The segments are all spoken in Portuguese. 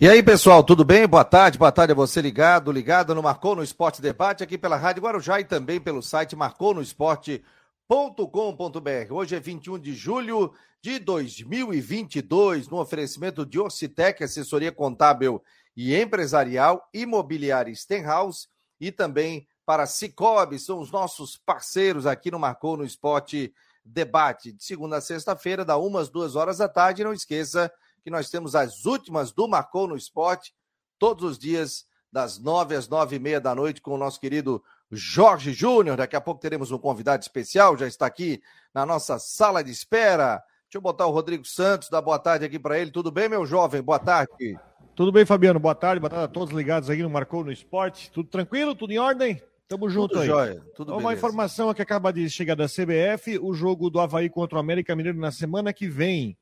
E aí, pessoal, tudo bem? Boa tarde, boa tarde a você ligado, ligado no Marcou no Esporte Debate, aqui pela Rádio Guarujá e também pelo site marconosport.com.br. Hoje é 21 de julho de 2022, no oferecimento de Orcitec, assessoria contábil e empresarial, imobiliária Stenhouse e também para Cicobi, são os nossos parceiros aqui no Marcou no Esporte Debate, de segunda a sexta-feira, da umas duas horas da tarde. Não esqueça que nós temos as últimas do Marcou no Esporte, todos os dias, das nove às nove e meia da noite, com o nosso querido Jorge Júnior. Daqui a pouco teremos um convidado especial, já está aqui na nossa sala de espera. Deixa eu botar o Rodrigo Santos, dar boa tarde aqui para ele. Tudo bem, meu jovem? Boa tarde. Tudo bem, Fabiano? Boa tarde, boa tarde a todos ligados aqui no Marcou no Esporte. Tudo tranquilo? Tudo em ordem? Tamo junto tudo aí. Jóia, tudo Uma beleza. informação que acaba de chegar da CBF: o jogo do Havaí contra o América Mineiro na semana que vem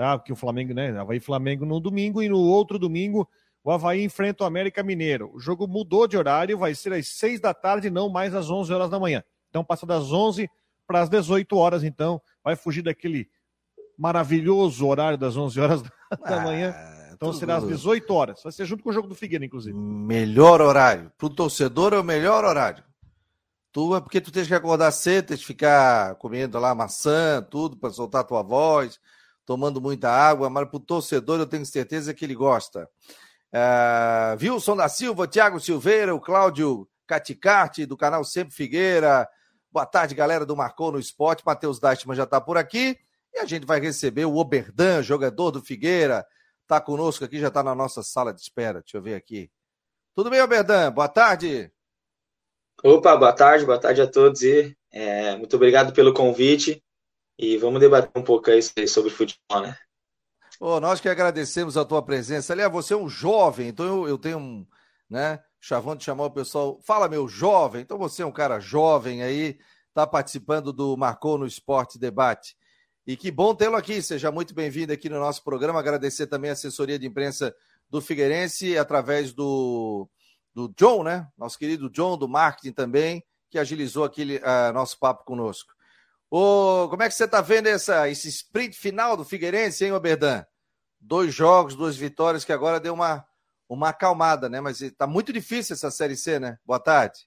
tá? Porque o Flamengo, né? Havaí Flamengo no domingo e no outro domingo o Havaí enfrenta o América Mineiro. O jogo mudou de horário, vai ser às 6 da tarde, não mais às 11 horas da manhã. Então passa das 11 para as 18 horas, então vai fugir daquele maravilhoso horário das 11 horas da ah, manhã. Então tudo... será às 18 horas. Vai ser junto com o jogo do Figueiredo, inclusive. Melhor horário. Para o torcedor é o melhor horário. Tu é porque tu tens que acordar cedo, tens que ficar comendo lá maçã, tudo, para soltar tua voz tomando muita água, mas para o torcedor eu tenho certeza que ele gosta. Uh, Wilson da Silva, Tiago Silveira, o Cláudio Caticarte, do canal Sempre Figueira. Boa tarde, galera do Marcou no Esporte. Matheus Dastman já está por aqui. E a gente vai receber o Oberdan, jogador do Figueira. Está conosco aqui, já está na nossa sala de espera. Deixa eu ver aqui. Tudo bem, Oberdan? Boa tarde. Opa, boa tarde, boa tarde a todos. E, é, muito obrigado pelo convite. E vamos debater um pouco aí sobre futebol, né? Oh, nós que agradecemos a tua presença. Aliás, você é um jovem, então eu, eu tenho um, né? Chavão de chamar o pessoal, fala meu jovem. Então você é um cara jovem aí, está participando do Marcou no Esporte Debate. E que bom tê-lo aqui. Seja muito bem-vindo aqui no nosso programa. Agradecer também a assessoria de imprensa do Figueirense, através do, do John, né? Nosso querido John, do marketing também, que agilizou aquele uh, nosso papo conosco. Ô, como é que você está vendo essa, esse sprint final do Figueirense, hein, Oberdan? Dois jogos, duas vitórias, que agora deu uma, uma acalmada, né? Mas está muito difícil essa Série C, né? Boa tarde.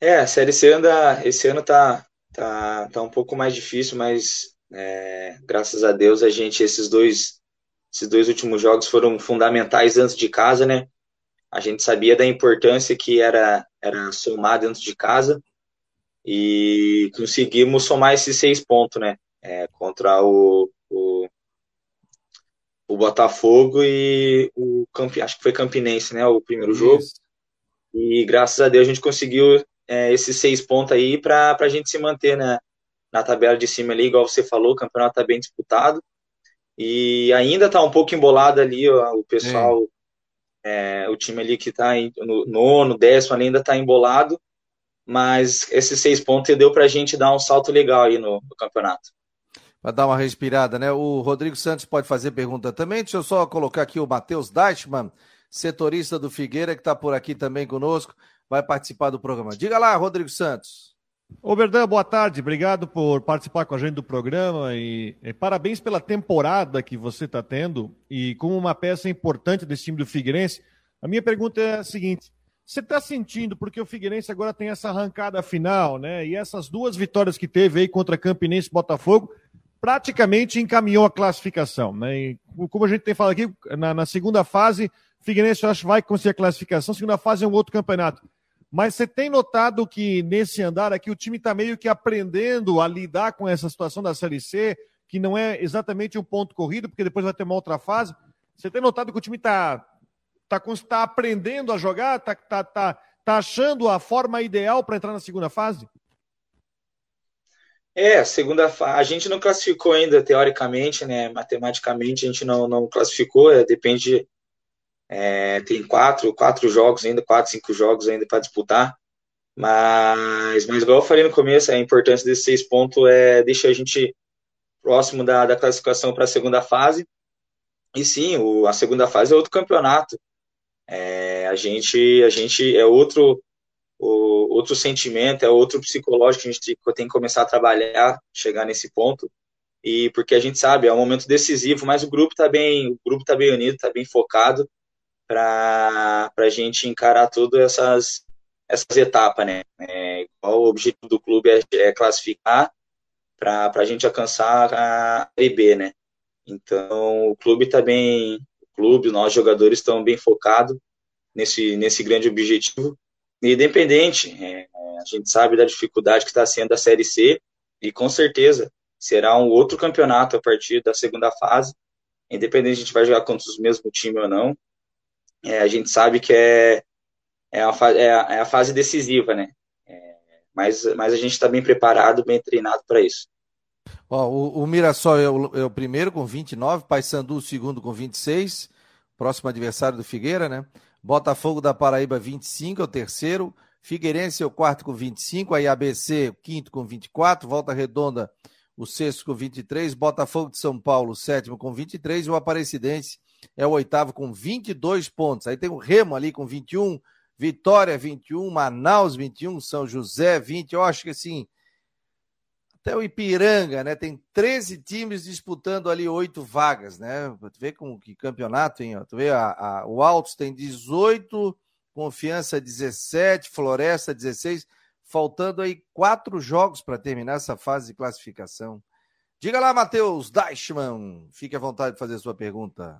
É, a Série C anda, esse ano tá, tá, tá um pouco mais difícil, mas é, graças a Deus a gente, esses dois, esses dois últimos jogos foram fundamentais antes de casa, né? A gente sabia da importância que era, era somar dentro de casa e conseguimos somar esses seis pontos, né? É, contra o, o, o, Botafogo e o acho que foi Campinense, né? O primeiro Isso. jogo. E graças a Deus a gente conseguiu é, esses seis pontos aí para a gente se manter né, na tabela de cima ali, igual você falou, o campeonato está bem disputado. E ainda está um pouco embolado ali ó, o pessoal, é, o time ali que está no nono, décimo ainda está embolado mas esses seis pontos deu para a gente dar um salto legal aí no, no campeonato. Para dar uma respirada, né? O Rodrigo Santos pode fazer pergunta também. Deixa eu só colocar aqui o Matheus Deichmann, setorista do Figueira, que está por aqui também conosco, vai participar do programa. Diga lá, Rodrigo Santos. Ô, Verdão, boa tarde. Obrigado por participar com a gente do programa e, e parabéns pela temporada que você está tendo e como uma peça importante desse time do Figueirense. A minha pergunta é a seguinte: você está sentindo, porque o Figueirense agora tem essa arrancada final, né? E essas duas vitórias que teve aí contra Campinense e Botafogo, praticamente encaminhou a classificação, né? E, como a gente tem falado aqui, na, na segunda fase, Figueirense eu acho vai conseguir a classificação, segunda fase é um outro campeonato. Mas você tem notado que nesse andar aqui o time está meio que aprendendo a lidar com essa situação da Série C, que não é exatamente um ponto corrido, porque depois vai ter uma outra fase. Você tem notado que o time está Está tá aprendendo a jogar? Está tá, tá, tá achando a forma ideal para entrar na segunda fase? É, segunda fase. A gente não classificou ainda, teoricamente, né? Matematicamente a gente não, não classificou, é, depende. É, tem quatro, quatro jogos ainda, quatro, cinco jogos ainda para disputar. Mas, mas, igual eu falei no começo, a importância desses seis pontos é deixar a gente próximo da, da classificação para a segunda fase. E sim, o, a segunda fase é outro campeonato. É, a gente a gente é outro o, outro sentimento, é outro psicológico que a gente tem que começar a trabalhar, chegar nesse ponto. e porque a gente sabe, é um momento decisivo, mas o grupo está bem, o grupo tá bem unido, está bem focado para a gente encarar todas essas, essas etapas, né? É, o objetivo do clube é, é classificar para a gente alcançar a B, né? Então o clube está bem, clube, nós jogadores estão bem focados nesse, nesse grande objetivo. Independente, é, a gente sabe da dificuldade que está sendo a Série C e com certeza será um outro campeonato a partir da segunda fase. Independente a gente vai jogar contra os mesmos time ou não, é, a gente sabe que é, é, a, é, a, é a fase decisiva, né? É, mas, mas a gente está bem preparado, bem treinado para isso. Ó, o, o Mirassol é o, é o, primeiro com 29, Paysandu o segundo com 26, próximo adversário do Figueira, né? Botafogo da Paraíba 25 é o terceiro, Figueirense é o quarto com 25, aí ABC o quinto com 24, Volta Redonda o sexto com 23, Botafogo de São Paulo o sétimo com 23 e o Aparecidense é o oitavo com 22 pontos. Aí tem o Remo ali com 21, Vitória 21, Manaus 21, São José 20. Eu acho que assim, até o Ipiranga, né? Tem 13 times disputando ali oito vagas, né? Tu vê com que campeonato, hein? Tu vê a, a, o Altos tem 18, Confiança 17, Floresta 16, faltando aí quatro jogos para terminar essa fase de classificação. Diga lá, Matheus Deichmann, fique à vontade de fazer a sua pergunta.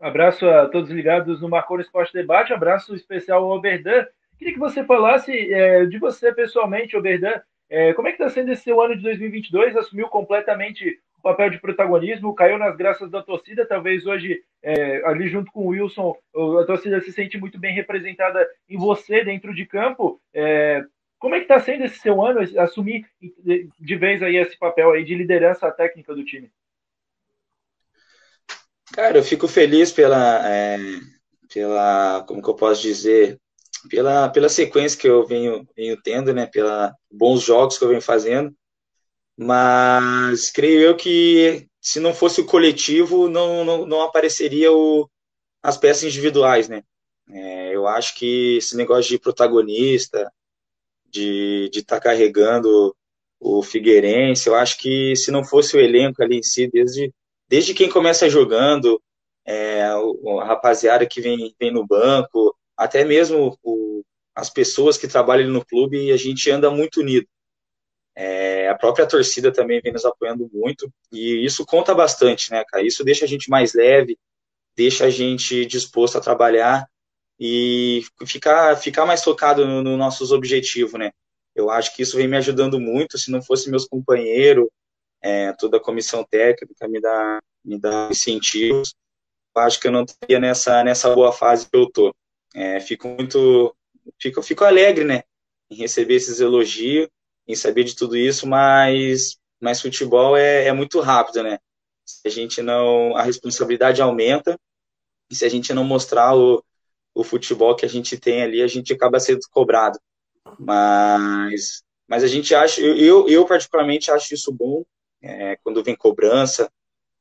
Abraço a todos ligados no Marcou Esporte Debate, abraço especial ao Oberdan. Queria que você falasse é, de você pessoalmente, Oberdan, é, como é que está sendo esse seu ano de 2022? Assumiu completamente o papel de protagonismo, caiu nas graças da torcida. Talvez hoje, é, ali junto com o Wilson, a torcida se sente muito bem representada em você dentro de campo. É, como é que está sendo esse seu ano, assumir de vez aí esse papel aí de liderança técnica do time? Cara, eu fico feliz pela, é, pela, como que eu posso dizer, pela, pela sequência que eu venho, venho tendo, né, pela bons jogos que eu venho fazendo, mas creio eu que se não fosse o coletivo, não, não, não apareceria o, as peças individuais, né, é, eu acho que esse negócio de protagonista, de estar de tá carregando o Figueirense, eu acho que se não fosse o elenco ali em si, desde, desde quem começa jogando, é, a rapaziada que vem, vem no banco, até mesmo o, as pessoas que trabalham no clube, a gente anda muito unido. É, a própria torcida também vem nos apoiando muito, e isso conta bastante, né, cara? Isso deixa a gente mais leve, deixa a gente disposto a trabalhar e ficar, ficar mais focado nos no nossos objetivos, né? Eu acho que isso vem me ajudando muito, se não fosse meus companheiros, é, toda a comissão técnica me dá, me dá incentivos, eu acho que eu não estaria nessa, nessa boa fase que eu tô. É, fico muito, fico, fico alegre, né, em receber esses elogios, em saber de tudo isso, mas, mas futebol é, é muito rápido, né? Se a gente não, a responsabilidade aumenta e se a gente não mostrar o, o futebol que a gente tem ali, a gente acaba sendo cobrado. Mas, mas a gente acha, eu, eu particularmente acho isso bom, é, quando vem cobrança,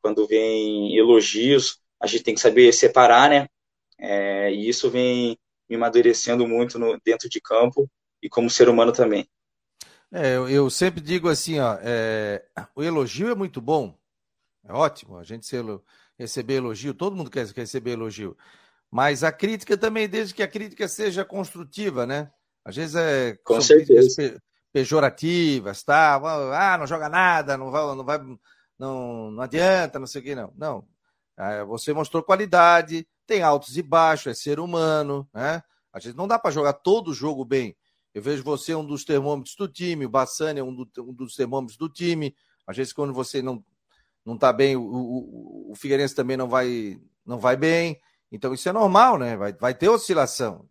quando vem elogios, a gente tem que saber separar, né? É, e isso vem me amadurecendo muito no, dentro de campo e como ser humano também. É, eu, eu, sempre digo assim, ó, é, o elogio é muito bom, é ótimo, a gente ser, receber elogio, todo mundo quer receber elogio, mas a crítica também, desde que a crítica seja construtiva, né? Às vezes é Com certeza. pejorativas, tá? Ah, não joga nada, não vai, não vai, não, não adianta, não sei o que, não. Não. É, você mostrou qualidade, tem altos e baixos, é ser humano, né? A gente não dá para jogar todo o jogo bem. Eu vejo você um dos termômetros do time, o Bassani é um, do, um dos termômetros do time. Às vezes, quando você não não está bem, o, o, o Figueirense também não vai não vai bem. Então isso é normal, né? Vai, vai ter oscilação.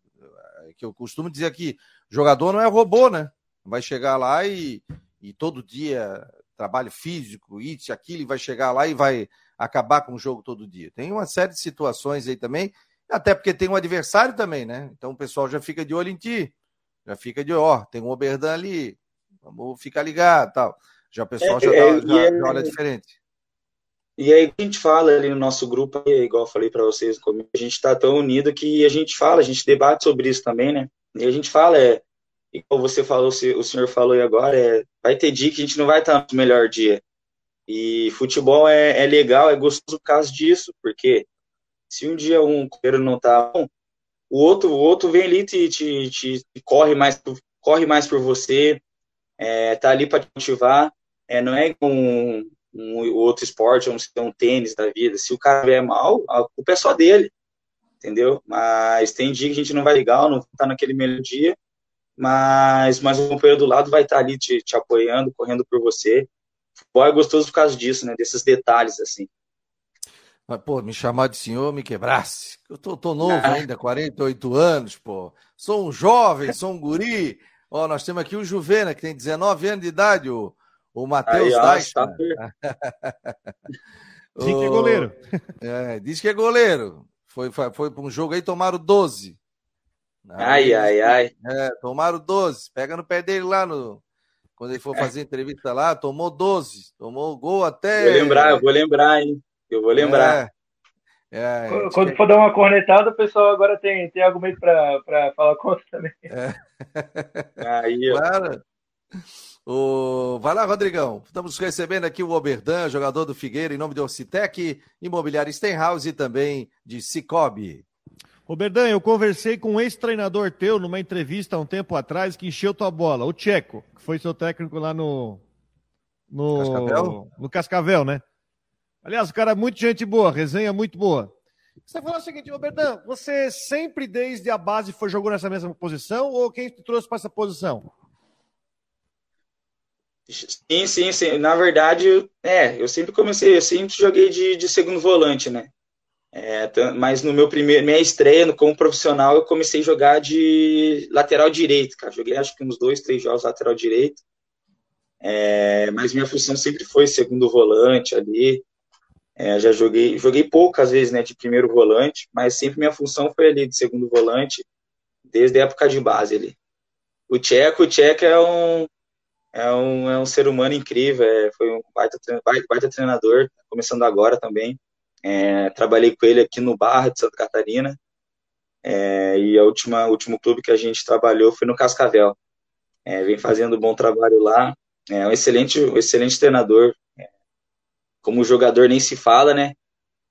É que eu costumo dizer aqui, jogador não é robô, né? Vai chegar lá e, e todo dia trabalho físico, isso, aquilo, e vai chegar lá e vai acabar com o jogo todo dia. Tem uma série de situações aí também, até porque tem um adversário também, né? Então o pessoal já fica de olho em ti, já fica de ó, tem um Oberdan ali, vamos ficar ligado tal. Já o pessoal é, já, é, já, é, já olha diferente. E aí a gente fala ali no nosso grupo, igual eu falei para vocês, a gente está tão unido que a gente fala, a gente debate sobre isso também, né? E a gente fala, é, igual você falou, o senhor falou aí agora, é, vai ter dia que a gente não vai estar no melhor dia. E futebol é, é legal, é gostoso por causa disso, porque se um dia um companheiro não tá bom, o outro, o outro vem ali e te, te, te, te, corre mais corre mais por você, é, tá ali para te motivar. É, não é um, um outro esporte, vamos dizer, um tênis da vida. Se o cara vier mal, a culpa é só dele, entendeu? Mas tem dia que a gente não vai legal, não tá naquele melhor dia, mas, mas o companheiro do lado vai estar tá ali te, te apoiando, correndo por você. Futebol é gostoso por causa disso, né? Desses detalhes, assim. Mas, pô, me chamar de senhor me quebrasse. Eu tô, tô novo ah. ainda, 48 anos, pô. Sou um jovem, sou um guri. Ó, nós temos aqui o Juvena, que tem 19 anos de idade, o, o Matheus Tá... diz que é goleiro. É, diz que é goleiro. Foi, foi, foi para um jogo aí, tomaram 12. Ai, ai, ai. É, tomaram 12. Pega no pé dele lá no. Quando ele for fazer entrevista lá, tomou 12. Tomou gol até. Vou lembrar, eu vou lembrar, hein? Eu vou lembrar. É. É, Quando for dar uma cornetada, o pessoal agora tem, tem argumento para falar contra também. É. Aí, claro. O... Vai lá, Rodrigão. Estamos recebendo aqui o Oberdan, jogador do Figueira, em nome de Orcitec, Imobiliário Stenhouse e também de Cicobi. Oberdan, eu conversei com um ex-treinador teu numa entrevista há um tempo atrás que encheu tua bola, o Tcheco, que foi seu técnico lá no. No Cascavel, no Cascavel né? Aliás, o cara é muito gente boa, resenha muito boa. Você falou o seguinte, Robertão, você sempre desde a base foi jogou nessa mesma posição ou quem te trouxe para essa posição? Sim, sim, sim. Na verdade, é, eu sempre comecei, eu sempre joguei de, de segundo volante, né? É, mas no meu primeiro, minha estreia como profissional, eu comecei a jogar de lateral direito, cara. Joguei acho que uns dois, três jogos lateral direito. É, mas minha função sempre foi segundo volante ali. É, já joguei, joguei poucas vezes, né, de primeiro volante, mas sempre minha função foi ali de segundo volante, desde a época de base ali. O Tcheco, o Tcheco é um, é um, é um ser humano incrível, é, foi um baita, baita, treinador, começando agora também. É, trabalhei com ele aqui no Barra de Santa Catarina, é, e a última último clube que a gente trabalhou foi no Cascavel. É, vem fazendo um bom trabalho lá. É um excelente, um excelente treinador. É, como jogador nem se fala, né?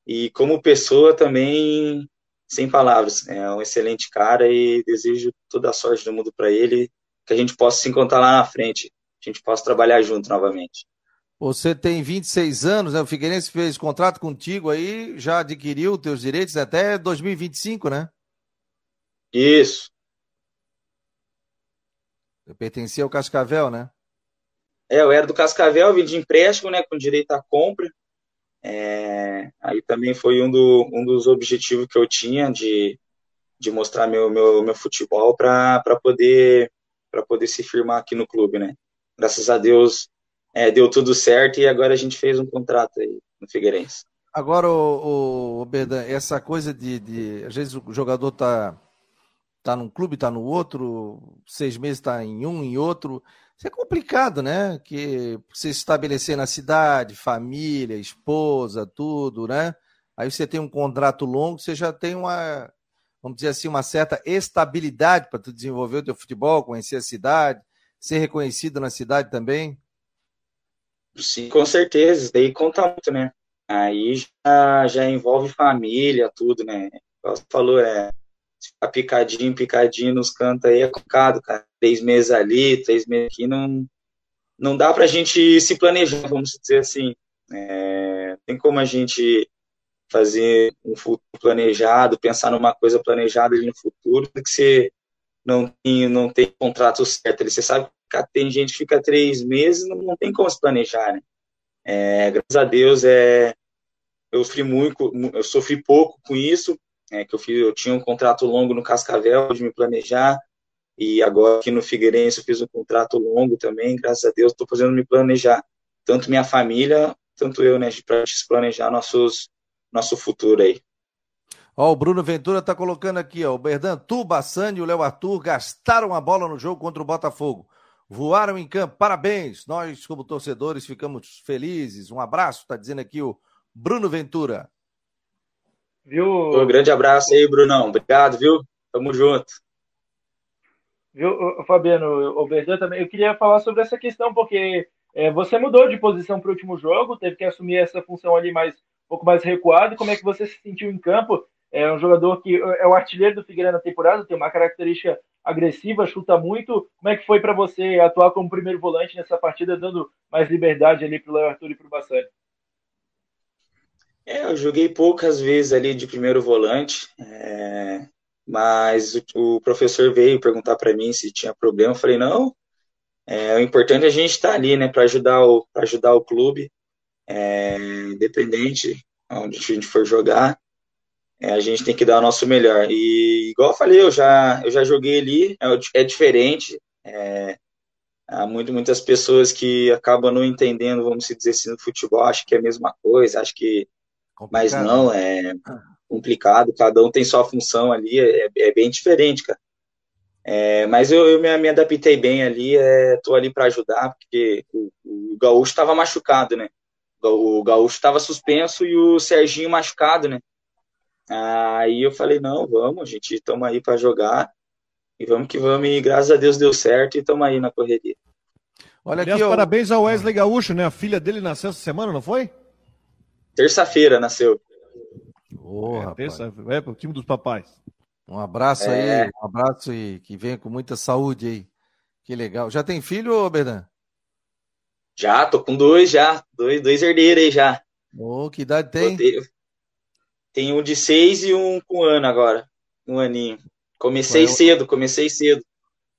E como pessoa também, sem palavras. É um excelente cara e desejo toda a sorte do mundo para ele, que a gente possa se encontrar lá na frente, a gente possa trabalhar junto novamente. Você tem 26 anos, né? O Figueirense fez contrato contigo aí, já adquiriu os teus direitos até 2025, né? Isso. Eu pertencia ao Cascavel, né? É, eu era do Cascavel, vim de empréstimo, né, com direito à compra. É, aí também foi um, do, um dos objetivos que eu tinha de, de mostrar meu, meu, meu futebol para poder para poder se firmar aqui no clube, né? Graças a Deus é, deu tudo certo e agora a gente fez um contrato aí no Figueirense. Agora, o, o, Berdan, essa coisa de, de, às vezes o jogador tá tá num clube, tá no outro, seis meses tá em um, em outro. Isso é complicado, né? Que você se estabelecer na cidade, família, esposa, tudo, né? Aí você tem um contrato longo, você já tem uma, vamos dizer assim, uma certa estabilidade para tu desenvolver o teu futebol, conhecer a cidade, ser reconhecido na cidade também. Sim, com certeza, isso daí conta muito, né? Aí já, já envolve família, tudo, né? Você falou, é, ficar picadinho, picadinho nos cantos aí é complicado, cara. Três meses ali, três meses aqui, não, não dá pra gente se planejar, vamos dizer assim. É, tem como a gente fazer um futuro planejado, pensar numa coisa planejada ali no futuro, que você não tem, não tem contrato certo. Você sabe tem gente que fica três meses não, não tem como se planejar, né? É, graças a Deus, é, eu sofri muito, eu sofri pouco com isso, é, que eu, fiz, eu tinha um contrato longo no Cascavel de me planejar, e agora aqui no Figueirense eu fiz um contrato longo também, graças a Deus estou fazendo me planejar, tanto minha família, tanto eu, né, para se planejar nossos, nosso futuro aí. Ó, o Bruno Ventura tá colocando aqui, ó, o Berdan, tu, Bassani e o Léo Arthur gastaram a bola no jogo contra o Botafogo. Voaram em campo, parabéns. Nós, como torcedores, ficamos felizes. Um abraço, tá dizendo aqui o Bruno Ventura. Viu? Um grande abraço aí, Brunão. Obrigado, viu? Tamo junto. Viu, Fabiano, o Berdan também. Eu queria falar sobre essa questão, porque É, você mudou de posição para o último jogo, teve que assumir essa função ali mais um pouco mais recuado. Como é que você se sentiu em campo? É um jogador que é o artilheiro do Figueiredo na temporada, tem uma característica agressiva, chuta muito. Como é que foi para você atuar como primeiro volante nessa partida, dando mais liberdade ali para o Léo Arthur e para o Bassani? É, eu joguei poucas vezes ali de primeiro volante, é, mas o, o, professor veio perguntar para mim se tinha problema. Eu falei, não, é, o importante é a gente estar tá ali, né, para ajudar, o, ajudar o clube, é, independente onde a gente for jogar, é, a gente tem que dar o nosso melhor. E, igual eu falei, eu já, eu já joguei ali, é, é diferente, é, Há muito, muitas pessoas que acabam não entendendo, vamos dizer assim, no futebol, acho que é a mesma coisa, acho que Complicado. Mas não, é complicado, cada um tem sua função ali, é, é bem diferente, cara. É, mas eu, eu me, me, adaptei bem ali, é, tô ali para ajudar, porque o, o Gaúcho estava machucado, né? O, o Gaúcho estava suspenso e o Serginho machucado, né? Aí eu falei, não, vamos, gente, estamos aí para jogar e vamos que vamos, e graças a Deus deu certo e estamos aí na correria. Olha Aliás, aqui, eu... parabéns ao Wesley Gaúcho, né? A filha dele nasceu essa semana, não foi? Terça-feira nasceu. Oh, é, terça, é pro time dos papais. Um abraço é. aí, um abraço e que venha com muita saúde aí. Que legal. Já tem filho, Berdan? Já, tô com dois já. Dois, dois herdeiros aí já. Oh, que idade tem? Tem um de seis e um com um ano agora. Um aninho. Comecei é cedo, comecei cedo.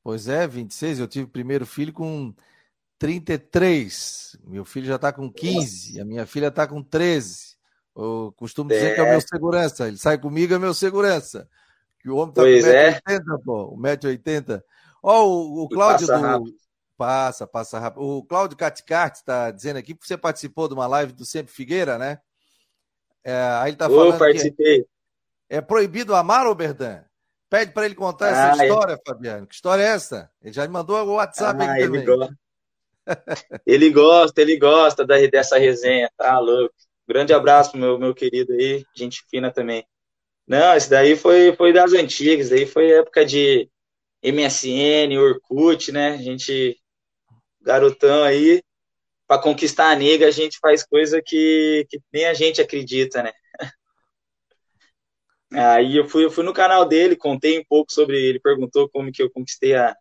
Pois é, 26. Eu tive o primeiro filho com 33. Meu filho já está com 15. A minha filha está com 13. Eu costumo dizer é. que é o meu segurança. Ele sai comigo, é meu segurança. Que o homem está com 1,80m, é. pô. 1,80m. Ó, o, o Cláudio passa do. Rápido. Passa, passa rápido. O Cláudio Caticarte está dizendo aqui que você participou de uma live do Sempre Figueira, né? É, aí ele está falando. Eu participei. É, é proibido amar, o Berdan? Pede para ele contar ah, essa história, é... Fabiano. Que história é essa? Ele já me mandou o WhatsApp ah, aqui também. Gosta ele gosta, ele gosta da, dessa resenha, tá louco. Grande abraço pro meu, meu querido aí, gente fina também. Não, esse daí foi, foi das antigas, daí foi época de MSN, Orkut, né? A gente, garotão aí, para conquistar a nega, a gente faz coisa que, que nem a gente acredita, né? Aí eu fui, eu fui no canal dele, contei um pouco sobre ele, perguntou como que eu conquistei a,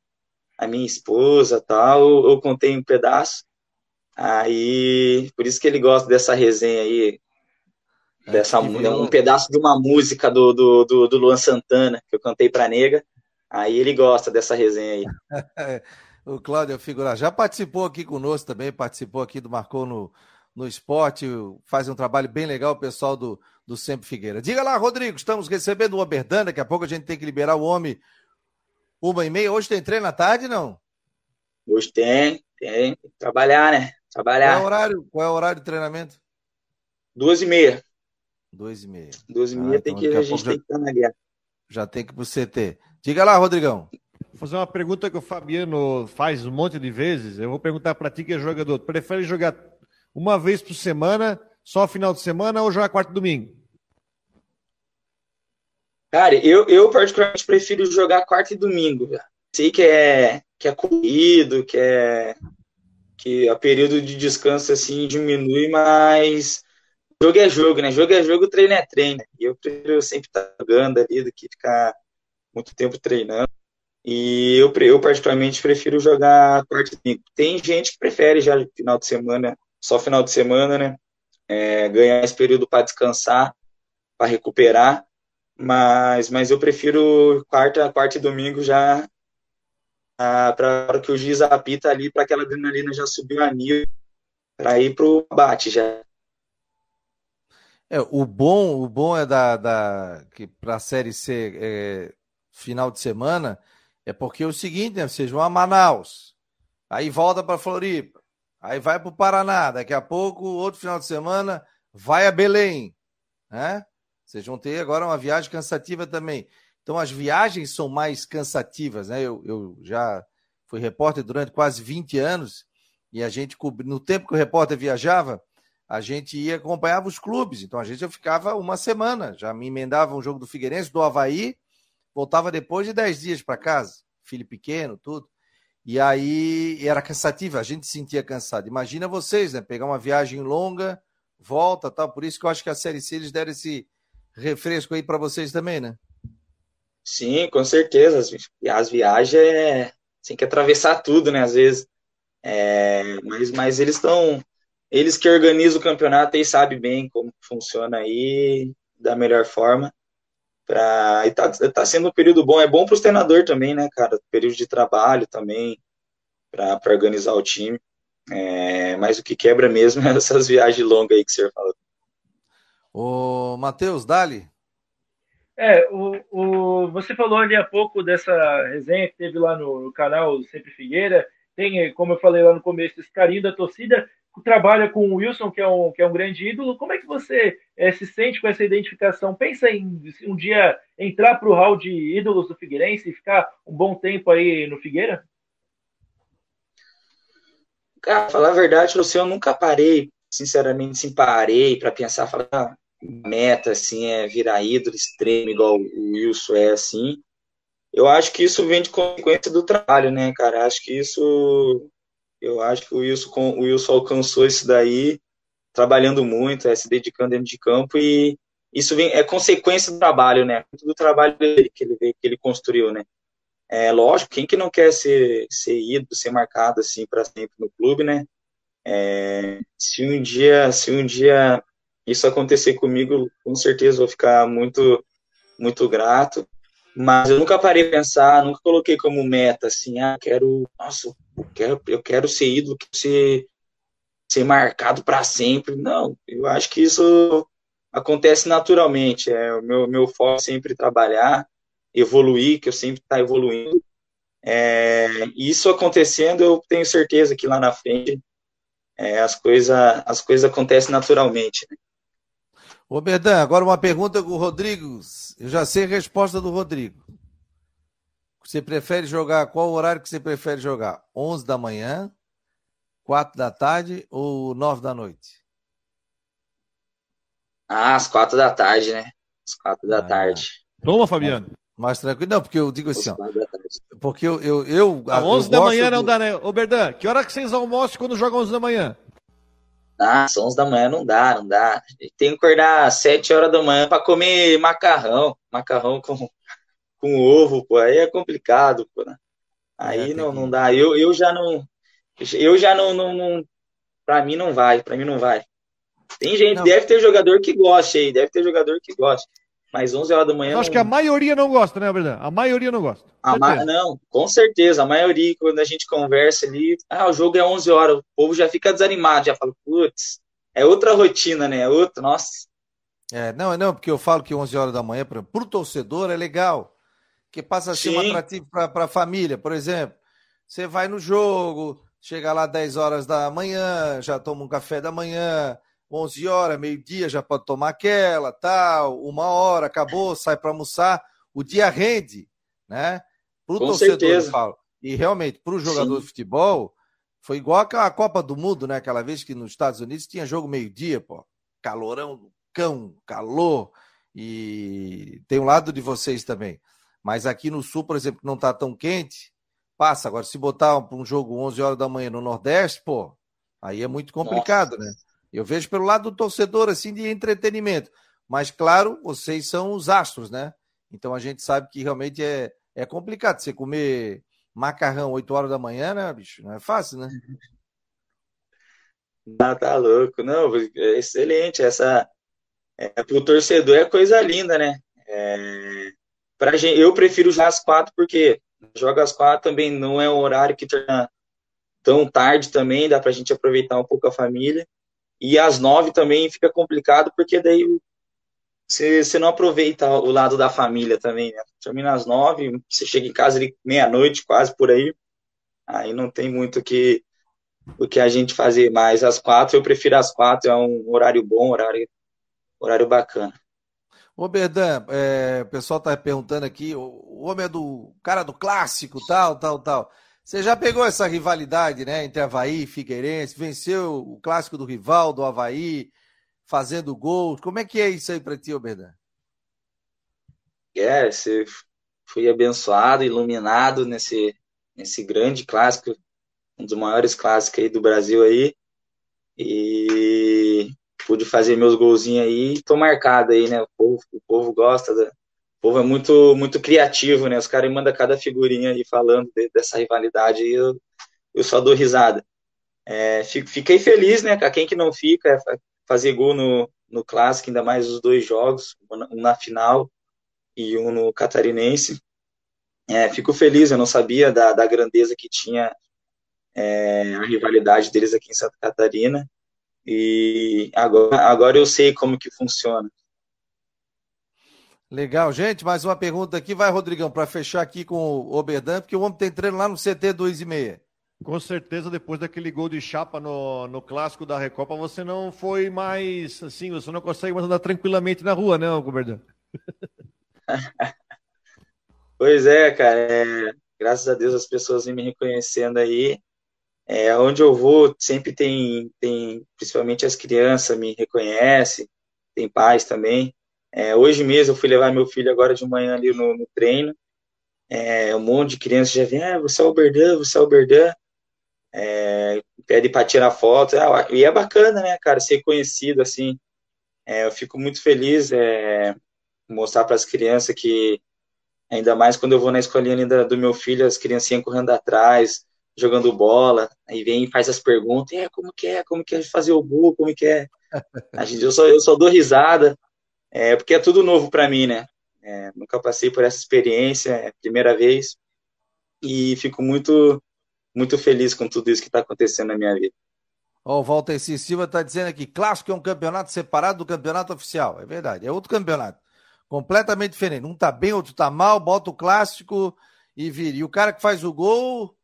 a minha esposa tal, eu, eu contei um pedaço. Aí, por isso que ele gosta dessa resenha aí, é, dessa, um pedaço de uma música do, do, do, do Luan Santana, que eu cantei pra nega. Aí ele gosta dessa resenha aí. o Cláudio Figura já participou aqui conosco também, participou aqui do Marcou no, no Esporte, faz um trabalho bem legal o pessoal do, do Sempre Figueira. Diga lá, Rodrigo, estamos recebendo o Oberdan, daqui a pouco a gente tem que liberar o homem uma e meia. Hoje tem treino à tarde, não? Hoje tem, tem. Trabalhar, né? Trabalhar. Qual é o horário, Qual é o horário de treinamento? Duas e meia. Duas e meia. Duas e ah, meia tem então que, a, a gente já, tem que estar na guerra. Já tem que ir pro CT. Diga lá, Rodrigão. Vou fazer uma pergunta que o Fabiano faz um monte de vezes. Eu vou perguntar para ti que é jogador. Prefere jogar uma vez por semana, só final de semana ou jogar quarto e domingo? Cara, eu, eu particularmente prefiro jogar quarta e domingo. Sei que é, que é corrido, que é que a período de descanso assim diminui, mas jogo é jogo, né? Jogo é jogo, treino é treino. E eu prefiro sempre estar jogando ali do que ficar muito tempo treinando. E eu, eu particularmente prefiro jogar quarta e domingo. Tem gente que prefere já final de semana, só final de semana, né? É, ganhar esse período para descansar, para recuperar. Mas, mas eu prefiro quarta, quarta e domingo já ah, para que o juiz apita ali, para aquela adrenalina já subir a mil, para ir para o bate já. É, o bom, o bom é da, da que para a série C é, final de semana é porque é o seguinte, né? Vocês vão a Manaus, aí volta para Floripa, aí vai para o Paraná, daqui a pouco, outro final de semana, vai a Belém, né? Vocês vão ter agora uma viagem cansativa também. Então, as viagens são mais cansativas, né? Eu, eu já fui repórter durante quase 20 anos e a gente, no tempo que o repórter viajava, a gente ia acompanhava os clubes. Então, a gente já ficava uma semana, já me emendava um jogo do Figueirense, do Havaí, voltava depois de 10 dias para casa, filho pequeno, tudo. E aí era cansativo, a gente sentia cansado. Imagina vocês, né? Pegar uma viagem longa, volta tal. Por isso que eu acho que a Série C eles deram esse refresco aí para vocês também, né? Sim, com certeza. As, as viagens é. Tem que atravessar tudo, né? Às vezes. É, mas, mas eles estão. Eles que organizam o campeonato aí sabem bem como funciona aí da melhor forma. Pra, e tá, tá sendo um período bom. É bom para os treinadores também, né, cara? Período de trabalho também, para organizar o time. É, mas o que quebra mesmo é essas viagens longas aí que o senhor falou. Ô, Matheus, Dali. É, o, o, você falou ali há pouco dessa resenha que teve lá no, no canal Sempre Figueira. Tem, como eu falei lá no começo, esse carinho da torcida trabalha com o Wilson, que é um, que é um grande ídolo. Como é que você é, se sente com essa identificação? Pensa em um dia entrar para o hall de ídolos do Figueirense e ficar um bom tempo aí no Figueira? Cara, falar a verdade, eu nunca parei, sinceramente, sim, parei para pensar, falar, ah, meta, assim, é virar ídolo extremo, igual o Wilson é, assim. Eu acho que isso vem de consequência do trabalho, né, cara? Acho que isso eu acho que o Wilson, o Wilson alcançou isso daí trabalhando muito, é, se dedicando dentro de campo e isso vem, é consequência do trabalho, né? Do trabalho dele, que ele que ele construiu, né? É lógico, quem que não quer ser ser ido, ser marcado assim para sempre no clube, né? É, se um dia, se um dia isso acontecer comigo, com certeza vou ficar muito muito grato. Mas eu nunca parei a pensar, nunca coloquei como meta assim, ah, quero, nossa, eu quero, eu quero ser ídolo, quero ser, ser marcado para sempre. Não, eu acho que isso acontece naturalmente. É o meu, meu foco é sempre trabalhar, evoluir, que eu sempre está evoluindo. É, isso acontecendo, eu tenho certeza que lá na frente é, as coisas as coisas acontecem naturalmente. Né? Ô Berdan, agora uma pergunta com o Rodrigo. Eu já sei a resposta do Rodrigo. Você prefere jogar, qual horário que você prefere jogar? 11 da manhã, 4 da tarde ou 9 da noite? Ah, às 4 da tarde, né? Às 4 da ah, tarde. Toma, Fabiano. Mais tranquilo. Não, porque eu digo assim, ó, porque eu... eu, eu, ah, 11 da manhã do... não dá, né? Ô, Berdan, que hora que vocês almoçam quando jogam 11 da manhã? Ah, são 11 da manhã não dá, não dá. Tem que acordar às 7 horas da manhã para comer macarrão. Macarrão com, com ovo, pô. Aí é complicado, pô. Né? Aí é, não, não dá. Eu, eu já não. Eu já não, não, não. Pra mim não vai, pra mim não vai. Tem gente, não. deve ter jogador que goste aí, deve ter jogador que goste. Mas 11 horas da manhã. Eu acho não... que a maioria não gosta, né, verdade? A maioria não gosta. A ma... Não, com certeza. A maioria, quando a gente conversa ali, ah, o jogo é 11 horas, o povo já fica desanimado, já fala, putz, é outra rotina, né? É outra, nossa. É, não, não, porque eu falo que 11 horas da manhã, para o torcedor, é legal. Que passa a ser Sim. um atrativo para a família. Por exemplo, você vai no jogo, chega lá 10 horas da manhã, já toma um café da manhã, 11 horas, meio-dia já pode tomar aquela, tal, uma hora, acabou, sai para almoçar, o dia rende, né? Para o torcedor, certeza. eu falo. E realmente, para o jogador Sim. de futebol, foi igual a Copa do Mundo, né? Aquela vez que nos Estados Unidos tinha jogo meio-dia, pô. Calorão, cão, calor. E tem um lado de vocês também. Mas aqui no Sul, por exemplo, não está tão quente, passa. Agora, se botar um, um jogo 11 horas da manhã no Nordeste, pô, aí é muito complicado, né? Eu vejo pelo lado do torcedor, assim, de entretenimento. Mas, claro, vocês são os astros, né? Então a gente sabe que realmente é, é complicado você comer macarrão 8 horas da manhã, né, bicho? Não é fácil, né? Ah, tá louco. Não, é excelente. Essa. É, pro torcedor é coisa linda, né? É, pra gente, eu prefiro jogar às quatro, porque joga às quatro também não é um horário que torna tão tarde também, dá pra gente aproveitar um pouco a família. E às nove também fica complicado, porque daí você, não aproveita o lado da família também, né? Termina às nove, você chega em casa meia-noite, quase por aí. Aí não tem muito o que, o que a gente fazer mais. Às quatro, eu prefiro às quatro, é um horário bom, horário, horário bacana. Ô, Berdan, é, o pessoal tá perguntando aqui, o, o homem é do cara do clássico, tal, tal, tal. Você já pegou essa rivalidade, né, entre Havaí e Figueirense, venceu o clássico do rival, do Havaí, fazendo gol. Como é que é isso aí para ti, Oberdan? É, você foi abençoado, iluminado nesse, nesse grande clássico, um dos maiores clássicos aí do Brasil aí. E pude fazer meus golzinhos aí e tô marcado aí, né? O povo, o povo gosta, da, o povo é muito, muito criativo, né? Os caras mandam cada figurinha aí falando de, dessa rivalidade e eu, eu só dou risada. É, fiquei feliz, né? Quem que não fica, é fazer gol no, no clássico, ainda mais os dois jogos, um na final e um no catarinense. É, fico feliz, eu não sabia da, da grandeza que tinha é, a rivalidade deles aqui em Santa Catarina. E agora, agora eu sei como que funciona. Legal, gente. Mais uma pergunta aqui. Vai, Rodrigão, para fechar aqui com o Oberdan, porque o homem tem treino lá no CT 2 e meia. Com certeza, depois daquele gol de chapa no, no clássico da Recopa, você não foi mais assim, você não consegue mais andar tranquilamente na rua, né, Oberdan? pois é, cara. É, graças a Deus as pessoas vêm me reconhecendo aí. É, onde eu vou, sempre tem, tem, principalmente as crianças me reconhecem, tem pais também. É, hoje mesmo eu fui levar meu filho agora de manhã ali no, no treino. É, um monte de crianças já vem, ah, você é o Berdan, você é o Berdan. É, pede para tirar foto. Ah, e é bacana, né, cara, ser conhecido assim. É, eu fico muito feliz é, mostrar para as crianças que, ainda mais quando eu vou na escolinha ainda do meu filho, as criancinhas correndo atrás, jogando bola, aí vem e faz as perguntas, é, como que é, como que é fazer o gol, como que é. A gente, eu, só, eu só dou risada, é, porque é tudo novo para mim, né? É, nunca passei por essa experiência, é a primeira vez, e fico muito, muito feliz com tudo isso que está acontecendo na minha vida. Ó, oh, o Walter C. Silva está dizendo aqui, clássico é um campeonato separado do campeonato oficial. É verdade, é outro campeonato. Completamente diferente. Um tá bem, outro tá mal, bota o clássico e vira. E o cara que faz o gol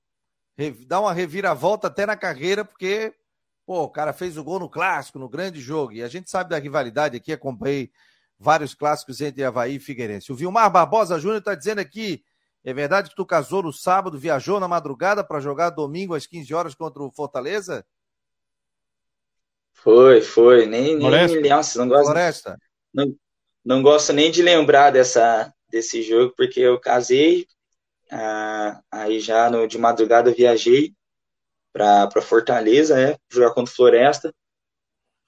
dá uma reviravolta até na carreira, porque, pô, o cara fez o gol no clássico, no grande jogo. E a gente sabe da rivalidade aqui, acompanhei vários clássicos entre Havaí e Figueirense. O Vilmar Barbosa Júnior está dizendo aqui: é verdade que tu casou no sábado, viajou na madrugada para jogar domingo às 15 horas contra o Fortaleza? Foi, foi. Nem, nem nossa, não gosto. Floresta. Não, não gosto nem de lembrar dessa, desse jogo, porque eu casei, ah, aí já no, de madrugada eu viajei para Fortaleza, né, jogar contra Floresta.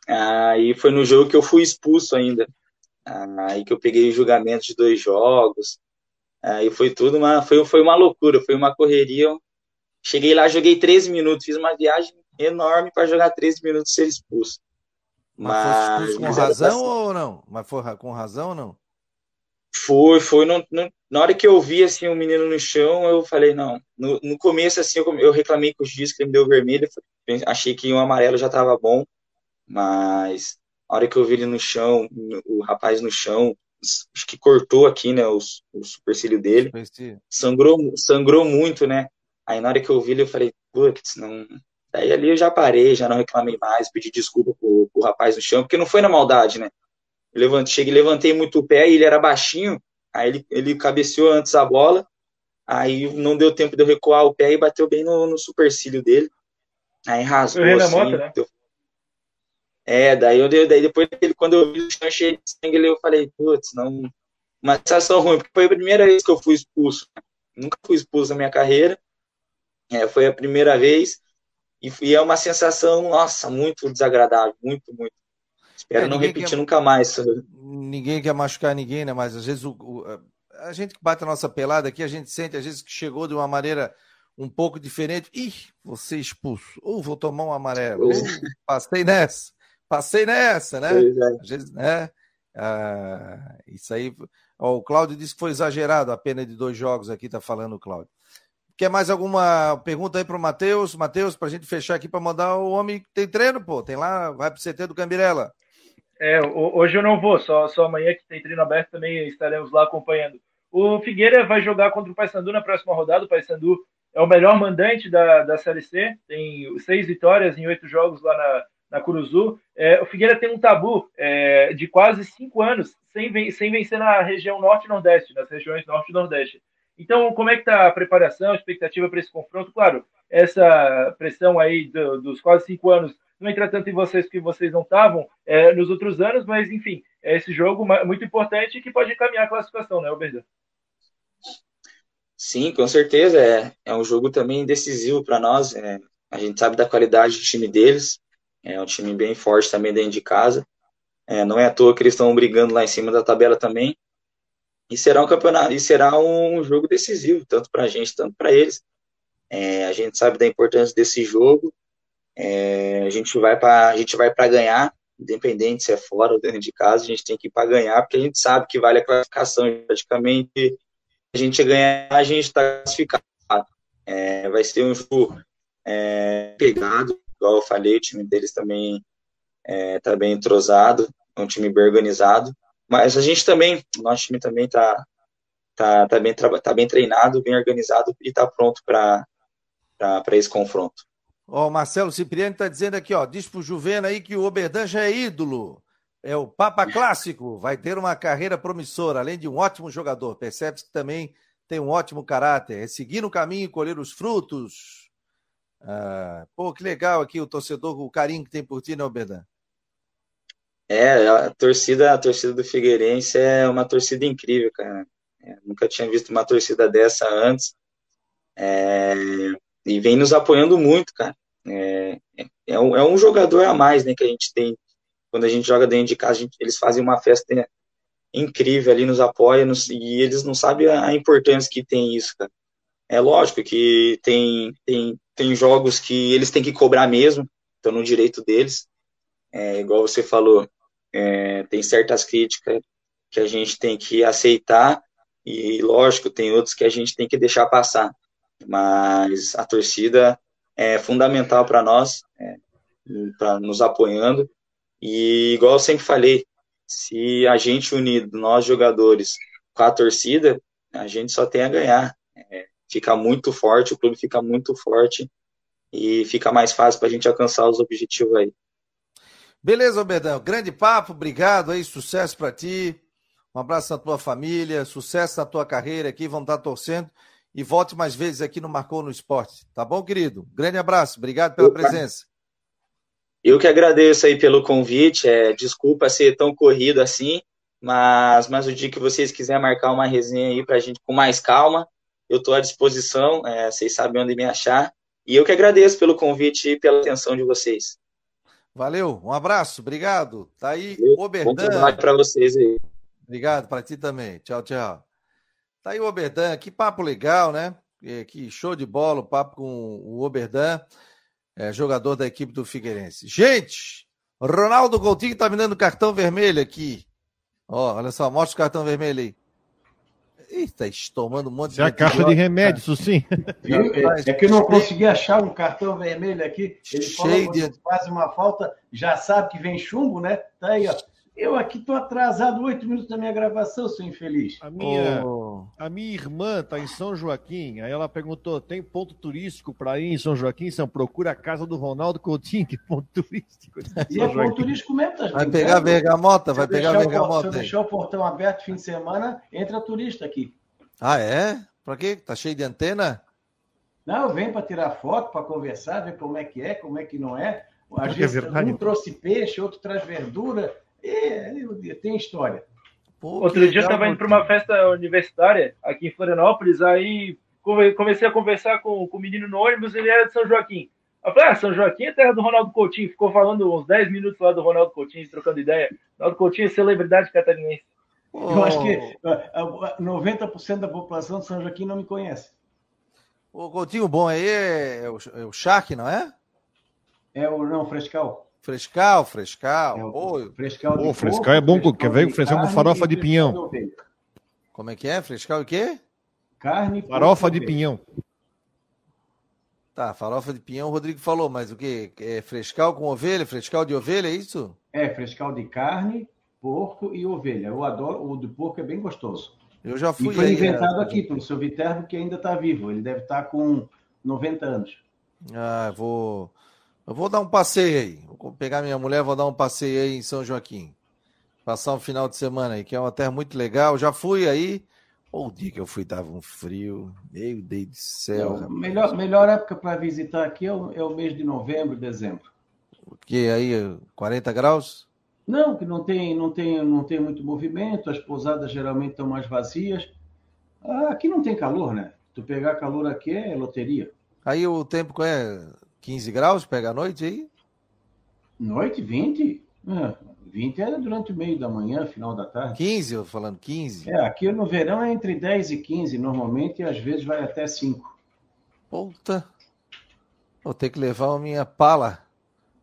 Aí foi no jogo que eu fui expulso ainda. Aí que eu peguei o julgamento de dois jogos. Aí foi tudo uma, foi, foi uma loucura, foi uma correria. Cheguei lá, joguei 13 minutos, fiz uma viagem enorme para jogar 13 minutos e ser expulso. Mas, Mas com razão ou não? Mas foi com razão ou não? Foi, foi. Na hora que eu vi assim, o menino no chão, eu falei, não. No, no começo, assim, eu, eu, reclamei com o juiz que ele me deu vermelho. Achei que o amarelo já estava bom. Mas na hora que eu vi ele no chão, o rapaz no chão, acho que cortou aqui, né, o, o supercílio dele. Sangrou, sangrou muito, né? Aí na hora que eu vi ele, eu falei, putz, não. Daí ali eu já parei, já não reclamei mais, pedi desculpa pro, pro rapaz no chão, porque não foi na maldade, né? Eu levantei, cheguei, levantei muito o pé e ele era baixinho, aí ele, ele cabeceou antes a bola, aí não deu tempo de eu recuar o pé e bateu bem no, no supercílio dele. Aí rasgou assim. Moto, né? deu... É, daí, eu, daí depois quando eu vi o chão cheio de sangue, eu falei, putz, não. Uma sensação ruim, porque foi a primeira vez que eu fui expulso. Nunca fui expulso na minha carreira. É, foi a primeira vez. E, e é uma sensação, nossa, muito desagradável, muito, muito. Espero é, não repetir quer, nunca mais. Ninguém quer machucar ninguém, né? Mas às vezes o, o, a gente que bate a nossa pelada aqui, a gente sente às vezes que chegou de uma maneira um pouco diferente. Ih, você expulso. Ou vou tomar um amarelo. Ou passei nessa. Passei nessa, né? É. Às vezes, né? Ah, isso aí. O Cláudio disse que foi exagerado a pena de dois jogos aqui, tá falando o Cláudio. Quer mais alguma pergunta aí para o Matheus? Matheus, para a gente fechar aqui para mandar o homem que tem treino, pô. Tem lá, vai para o CT do Cambirela. É, hoje eu não vou, só, só amanhã que tem treino aberto também estaremos lá acompanhando. O Figueira vai jogar contra o Paysandu na próxima rodada. O Paysandu é o melhor mandante da, da Série C, tem seis vitórias em oito jogos lá na, na Curuzu. É, o Figueira tem um tabu é, de quase cinco anos sem, sem vencer na região norte e nordeste, nas regiões norte e nordeste. Então, como é que está a preparação, a expectativa para esse confronto? Claro, essa pressão aí do, dos quase cinco anos não entra tanto em vocês que vocês não estavam é, nos outros anos, mas enfim, é esse jogo muito importante que pode encaminhar a classificação, né, Alberto? Sim, com certeza. É, é um jogo também decisivo para nós. É, a gente sabe da qualidade do time deles. É um time bem forte também dentro de casa. É, não é à toa que eles estão brigando lá em cima da tabela também. E será um campeonato, e será um jogo decisivo, tanto para a gente, tanto para eles. É, a gente sabe da importância desse jogo. É, a gente vai para a gente vai para ganhar, independente se é fora ou dentro de casa, a gente tem que ir para ganhar, porque a gente sabe que vale a classificação. Praticamente, a gente ganhar, a gente está classificado. É, vai ser um jogo é, pegado, igual eu falei, o time deles também está é, bem entrosado, é um time bem organizado. Mas a gente também, nosso time também está tá, tá, bem, tá bem treinado, bem organizado e está pronto para esse confronto. Ó, o Marcelo Cipriani está dizendo aqui, ó, diz pro Juvena aí que o Oberdan já é ídolo. É o Papa Clássico, vai ter uma carreira promissora, além de um ótimo jogador. Percebe-se que também tem um ótimo caráter. É seguir no caminho e colher os frutos. Ah, pô, que legal aqui o torcedor, o carinho que tem por ti, né, Oberdan? É, a torcida, a torcida do Figueirense é uma torcida incrível, cara. É, nunca tinha visto uma torcida dessa antes. É, e vem nos apoiando muito, cara. É, é, é, um, é, um, jogador a mais, né, que a gente tem. Quando a gente joga dentro de casa, gente, eles fazem uma festa incrível ali, nos apoiam, nos, e eles não sabem a, a, importância que tem isso, cara. É lógico que tem, tem, tem jogos que eles têm que cobrar mesmo, estão no direito deles. É, igual você falou, é, tem certas críticas que a gente tem que aceitar, e lógico, tem outros que a gente tem que deixar passar mas a torcida é fundamental para nós, é, para nos apoiando. E igual eu sempre falei, se a gente unido, nós jogadores, com a torcida, a gente só tem a ganhar. É, fica muito forte, o clube fica muito forte e fica mais fácil para a gente alcançar os objetivos aí. Beleza, Obedão. Grande papo, obrigado aí, sucesso para ti. Um abraço na tua família, sucesso na tua carreira aqui, vamos estar torcendo e volte mais vezes aqui no Marcou no Esporte. Tá bom, querido? Grande abraço, obrigado pela Opa. presença. Eu que agradeço aí pelo convite. É, desculpa ser tão corrido assim, mas, mas o dia que vocês quiserem marcar uma resenha aí pra gente com mais calma, eu estou à disposição. É, vocês sabem onde me achar. E eu que agradeço pelo convite e pela atenção de vocês. Valeu, um abraço, obrigado. Tá aí, Oberdan. Bom para vocês aí. Obrigado, para ti também. Tchau, tchau. Tá aí o Oberdan, que papo legal, né? Que show de bola o papo com o Oberdan, é, jogador da equipe do Figueirense. Gente, Ronaldo Coutinho tá me dando cartão vermelho aqui. Ó, olha só, mostra o cartão vermelho aí. Eita, tomando um monte de. É a caixa de remédio, isso sim. É, é, que eu não consegui achar um cartão vermelho aqui. Ele Cheio falou, de... faz uma falta, já sabe que vem chumbo, né? Tá aí, ó. Eu aqui estou atrasado oito minutos da minha gravação, seu infeliz. A minha, oh. a minha irmã está em São Joaquim, aí ela perguntou: tem ponto turístico para ir em São Joaquim? São procura a casa do Ronaldo Coutinho, que ponto turístico. E é ponto turístico mesmo, tá Vai pegar a bergamota, vai pegar a bergamota. Se eu deixar o portão aberto fim de semana, entra turista aqui. Ah, é? Para quê? Tá cheio de antena? Não, vem para tirar foto, para conversar, ver como é que é, como é que não é. A gente, é um trouxe peixe, outro traz verdura. É, tem história. Pô, Outro dia eu estava indo para uma festa universitária aqui em Florianópolis, aí comecei a conversar com, com o menino no ônibus, ele era de São Joaquim. Eu falei, ah, São Joaquim é terra do Ronaldo Coutinho. Ficou falando uns 10 minutos lá do Ronaldo Coutinho, trocando ideia. Ronaldo Coutinho é celebridade catarinense. Oh. Eu acho que 90% da população de São Joaquim não me conhece. O Coutinho bom aí é, o, é o Shark, não é? É o não, Frescal. Frescal, frescal. É, frescal, oh, frescal é bom, quer ver? Frescal com farofa de pinhão. Como é que é? Frescal e quê? Carne. Farofa de pinhão. Tá, farofa de pinhão, o Rodrigo falou, mas o que? É frescal com ovelha? Frescal de ovelha, é isso? É, frescal de carne, porco e ovelha. Eu adoro, o do porco é bem gostoso. Eu já fui. E foi aí, inventado é... aqui pelo seu Viterbo, que ainda está vivo. Ele deve estar tá com 90 anos. Ah, vou. Eu vou dar um passeio aí. Vou pegar minha mulher, vou dar um passeio aí em São Joaquim. Passar um final de semana aí, que é uma terra muito legal. Já fui aí. O dia que eu fui tava um frio. Meu Deus do céu. Não, melhor, melhor época para visitar aqui é o, é o, mês de novembro, dezembro. O que aí? 40 graus? Não, que não tem, não tem, não tem muito movimento. As pousadas geralmente estão mais vazias. Ah, aqui não tem calor, né? Tu pegar calor aqui é loteria. Aí o tempo é 15 graus, pega a noite aí? Noite, 20? É, 20 era durante o meio da manhã, final da tarde. 15, eu falando 15? É, aqui no verão é entre 10 e 15, normalmente, e às vezes vai até 5. Puta. Vou ter que levar a minha pala.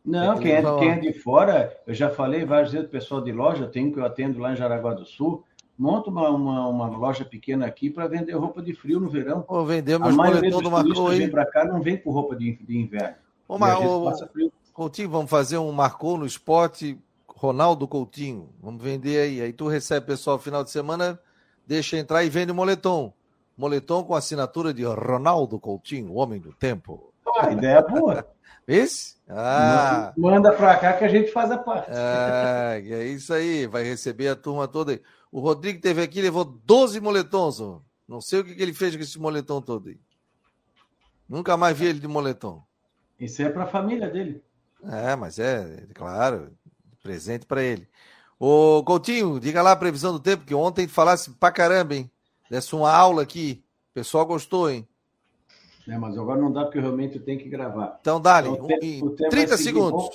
Não, quem é, quem é, de fora, eu já falei várias vezes, pessoal de loja, tenho que eu atendo lá em Jaraguá do Sul, monta uma, uma, uma loja pequena aqui para vender roupa de frio no verão. Vou vender meus boletons do Marcou aí. vem para cá não vem com roupa de, de inverno. Ô, Mar... Coutinho, vamos fazer um Marcou no esporte, Ronaldo Coutinho, vamos vender aí. Aí tu recebe pessoal final de semana, deixa entrar e vende moletom. Moletom com assinatura de Ronaldo Coutinho, homem do tempo. Ah, ideia boa. Esse? Ah. Manda para cá que a gente faz a parte. Ah, é isso aí, vai receber a turma toda aí. O Rodrigo teve aqui, levou 12 moletons. Ó. Não sei o que, que ele fez com esse moletom todo aí. Nunca mais vi ele de moletom. Isso é para a família dele. É, mas é, claro, presente para ele. Ô, Coutinho, diga lá a previsão do tempo, que ontem falasse pra caramba, hein? Desse uma aula aqui. O pessoal gostou, hein? É, mas agora não dá porque realmente tenho que gravar. Então, dá-lhe, então, um, 30 segundos. Bom,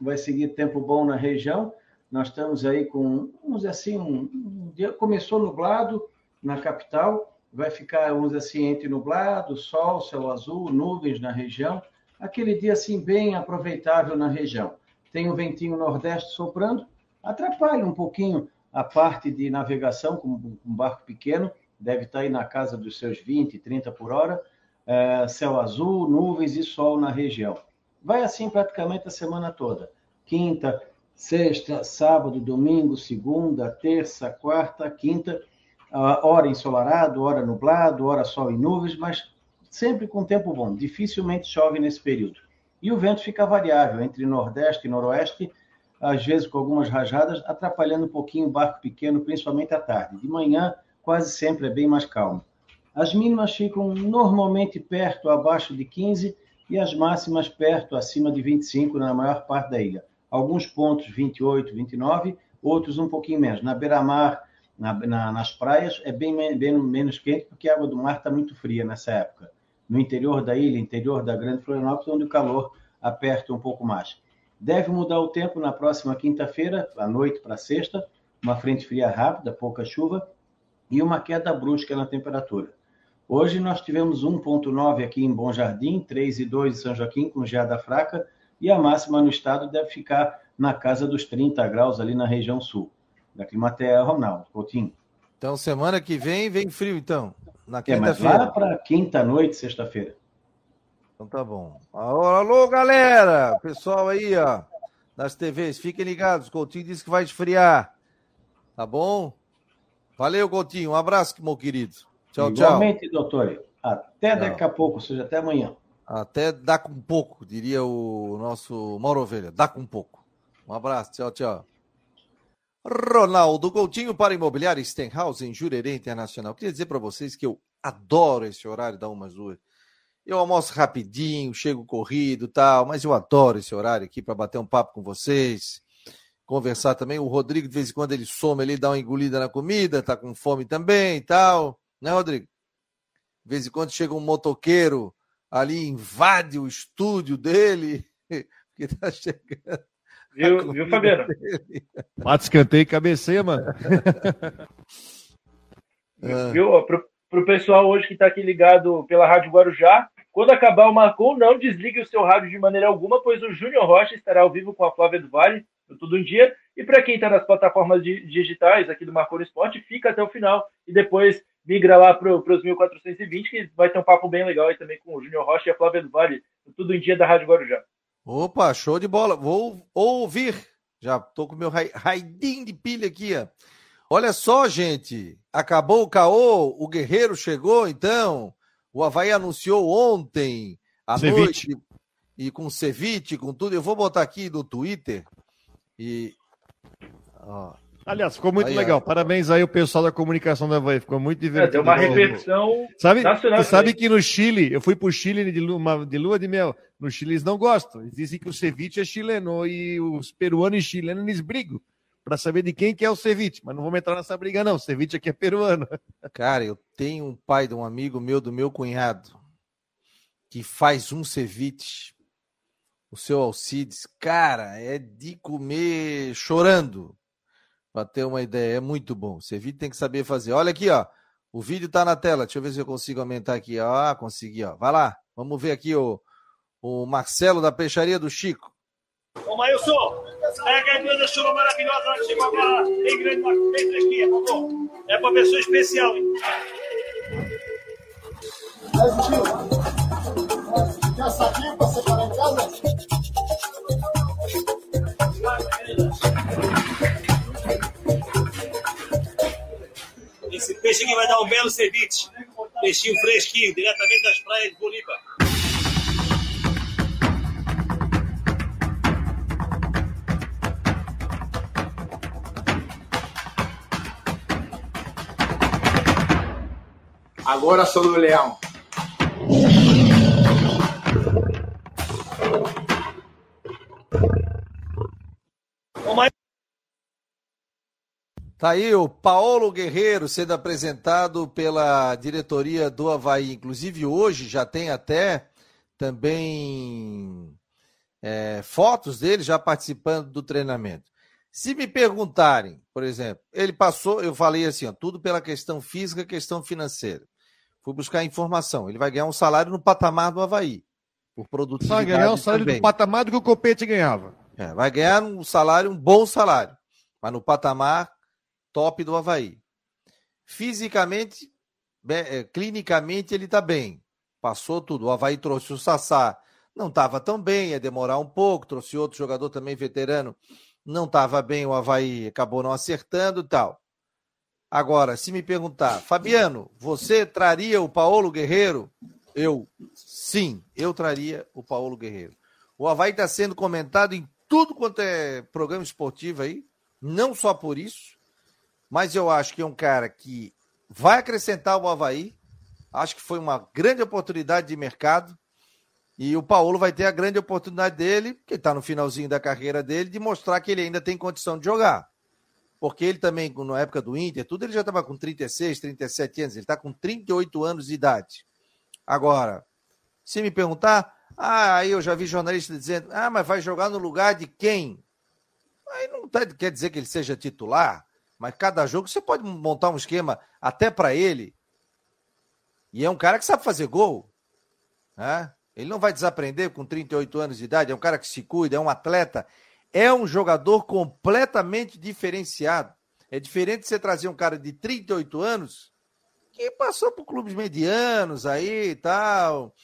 vai seguir tempo bom na região. Nós estamos aí com, vamos dizer assim, um, um começou nublado na capital, vai ficar, vamos dizer assim, entre nublado, sol, céu azul, nuvens na região. Aquele dia, assim, bem aproveitável na região. Tem o ventinho nordeste soprando, atrapalha um pouquinho a parte de navegação com um barco pequeno, deve estar aí na casa dos seus 20, 30 por hora, é, céu azul, nuvens e sol na região. Vai assim praticamente a semana toda. Quinta, sexta, sábado, domingo, segunda, terça, quarta, quinta, hora ensolarado, hora nublado, hora sol e nuvens, mas sempre com tempo bom. Dificilmente chove nesse período. E o vento fica variável entre nordeste e noroeste, às vezes com algumas rajadas, atrapalhando um pouquinho o barco pequeno, principalmente à tarde. De manhã, quase sempre é bem mais calmo. As mínimas ficam normalmente perto abaixo de 15 e as máximas perto acima de 25 na maior parte da ilha. Alguns pontos 28, 29, outros um pouquinho menos. Na beira-mar, na, na, nas praias, é bem, bem, menos quente porque a água do mar está muito fria nessa época. No interior da ilha, interior da Grande Florianópolis, onde o calor aperta um pouco mais. Deve mudar o tempo na próxima quinta-feira, à noite para sexta, uma frente fria rápida, pouca chuva e uma queda brusca na temperatura. Hoje nós tivemos 1,9 aqui em Bom Jardim, 3,2 em São Joaquim, com geada fraca, e a máxima no estado deve ficar na casa dos 30 graus ali na região sul. Da Climatea, Ronaldo Coutinho. Então, semana que vem, vem frio, então. Na quinta-feira. É, mas lá para quinta-noite, sexta-feira. Então tá bom. Alô, alô, galera! Pessoal aí, ó, das TVs, fiquem ligados. Coutinho disse que vai esfriar. Tá bom? Valeu, Coutinho. Um abraço, meu querido. Tchau, Igualmente, tchau. doutor. Até tchau. daqui a pouco, ou seja, até amanhã. Até dá com pouco, diria o nosso Mauro Ovelha. Dá com pouco. Um abraço, tchau, tchau. Ronaldo Coutinho para Imobiliária Stenhouse em Jurerê Internacional. Queria dizer para vocês que eu adoro esse horário da Umas Duas. Eu almoço rapidinho, chego corrido tal, mas eu adoro esse horário aqui para bater um papo com vocês, conversar também. O Rodrigo, de vez em quando, ele some ali, dá uma engolida na comida, tá com fome também e tal né, Rodrigo? De vez em quando chega um motoqueiro ali, invade o estúdio dele, que tá chegando. Viu, viu Fabiano? Bate escanteio e cabeceia, mano. ah. Viu? Pro, pro pessoal hoje que está aqui ligado pela Rádio Guarujá, quando acabar o Marcou, não desligue o seu rádio de maneira alguma, pois o Júnior Rocha estará ao vivo com a Flávia do Vale no Tudo em Dia. E para quem está nas plataformas digitais aqui do Marcou no Esporte, fica até o final e depois migra lá para os 1420, que vai ter um papo bem legal aí também com o Júnior Rocha e a Flávia do Vale, tudo em dia da Rádio Guarujá. Opa, show de bola. Vou ouvir. Já tô com meu raidinho de pilha aqui, ó. Olha só, gente. Acabou o caô, o Guerreiro chegou, então. O Havaí anunciou ontem à Ceviche. noite. E com Ceviche, com tudo. Eu vou botar aqui no Twitter. E. Ó, Aliás, ficou muito aí, legal. Parabéns aí o pessoal da comunicação da Havaí. Ficou muito divertido. É, deu uma reversão sabe, nacional. Você sabe que no Chile, eu fui pro Chile de lua, de lua de mel. No Chile eles não gostam. Eles dizem que o ceviche é chileno e os peruanos e chilenos eles brigam para saber de quem que é o ceviche. Mas não vamos entrar nessa briga não. O ceviche aqui é peruano. Cara, eu, tem um pai de um amigo meu, do meu cunhado, que faz um ceviche. O seu Alcides, cara, é de comer chorando. Para ter uma ideia, é muito bom. O ceviche tem que saber fazer. Olha aqui, ó. O vídeo tá na tela. Deixa eu ver se eu consigo aumentar aqui. Ah, consegui, ó. Vai lá. Vamos ver aqui o, o Marcelo da Peixaria do Chico. Ô, Mailson, pega aí duas chuva maravilhosa lá de Chico agora. Em grande feita aqui, por favor. É pra pessoa especial, hein? Quer saquinho pra separar em casa? Esse aqui vai dar um belo ceviche. Peixinho fresquinho, diretamente das praias de Bolívar. Agora sou do Leão. Tá aí o Paulo Guerreiro sendo apresentado pela diretoria do Havaí. Inclusive, hoje já tem até também é, fotos dele já participando do treinamento. Se me perguntarem, por exemplo, ele passou, eu falei assim, ó, tudo pela questão física, questão financeira. Fui buscar informação. Ele vai ganhar um salário no patamar do Havaí. Por produtividade. Vai ganhar um salário também. do patamar do que o Copete ganhava. É, vai ganhar um salário, um bom salário. Mas no patamar top do Havaí. Fisicamente, é, clinicamente, ele está bem. Passou tudo. O Havaí trouxe o Sassá. Não estava tão bem, ia demorar um pouco. Trouxe outro jogador também veterano. Não estava bem, o Havaí acabou não acertando e tal. Agora, se me perguntar, Fabiano, você traria o Paulo Guerreiro? Eu, sim, eu traria o Paulo Guerreiro. O Havaí está sendo comentado em tudo quanto é programa esportivo aí, não só por isso, mas eu acho que é um cara que vai acrescentar o Havaí. Acho que foi uma grande oportunidade de mercado. E o Paulo vai ter a grande oportunidade dele, que está no finalzinho da carreira dele, de mostrar que ele ainda tem condição de jogar. Porque ele também, na época do Inter, tudo ele já estava com 36, 37 anos, ele está com 38 anos de idade. Agora, se me perguntar, ah, aí eu já vi jornalista dizendo, ah, mas vai jogar no lugar de quem? Aí não tá, quer dizer que ele seja titular. Mas cada jogo você pode montar um esquema até para ele. E é um cara que sabe fazer gol. Né? Ele não vai desaprender com 38 anos de idade. É um cara que se cuida, é um atleta. É um jogador completamente diferenciado. É diferente você trazer um cara de 38 anos que passou por clubes medianos aí e tal.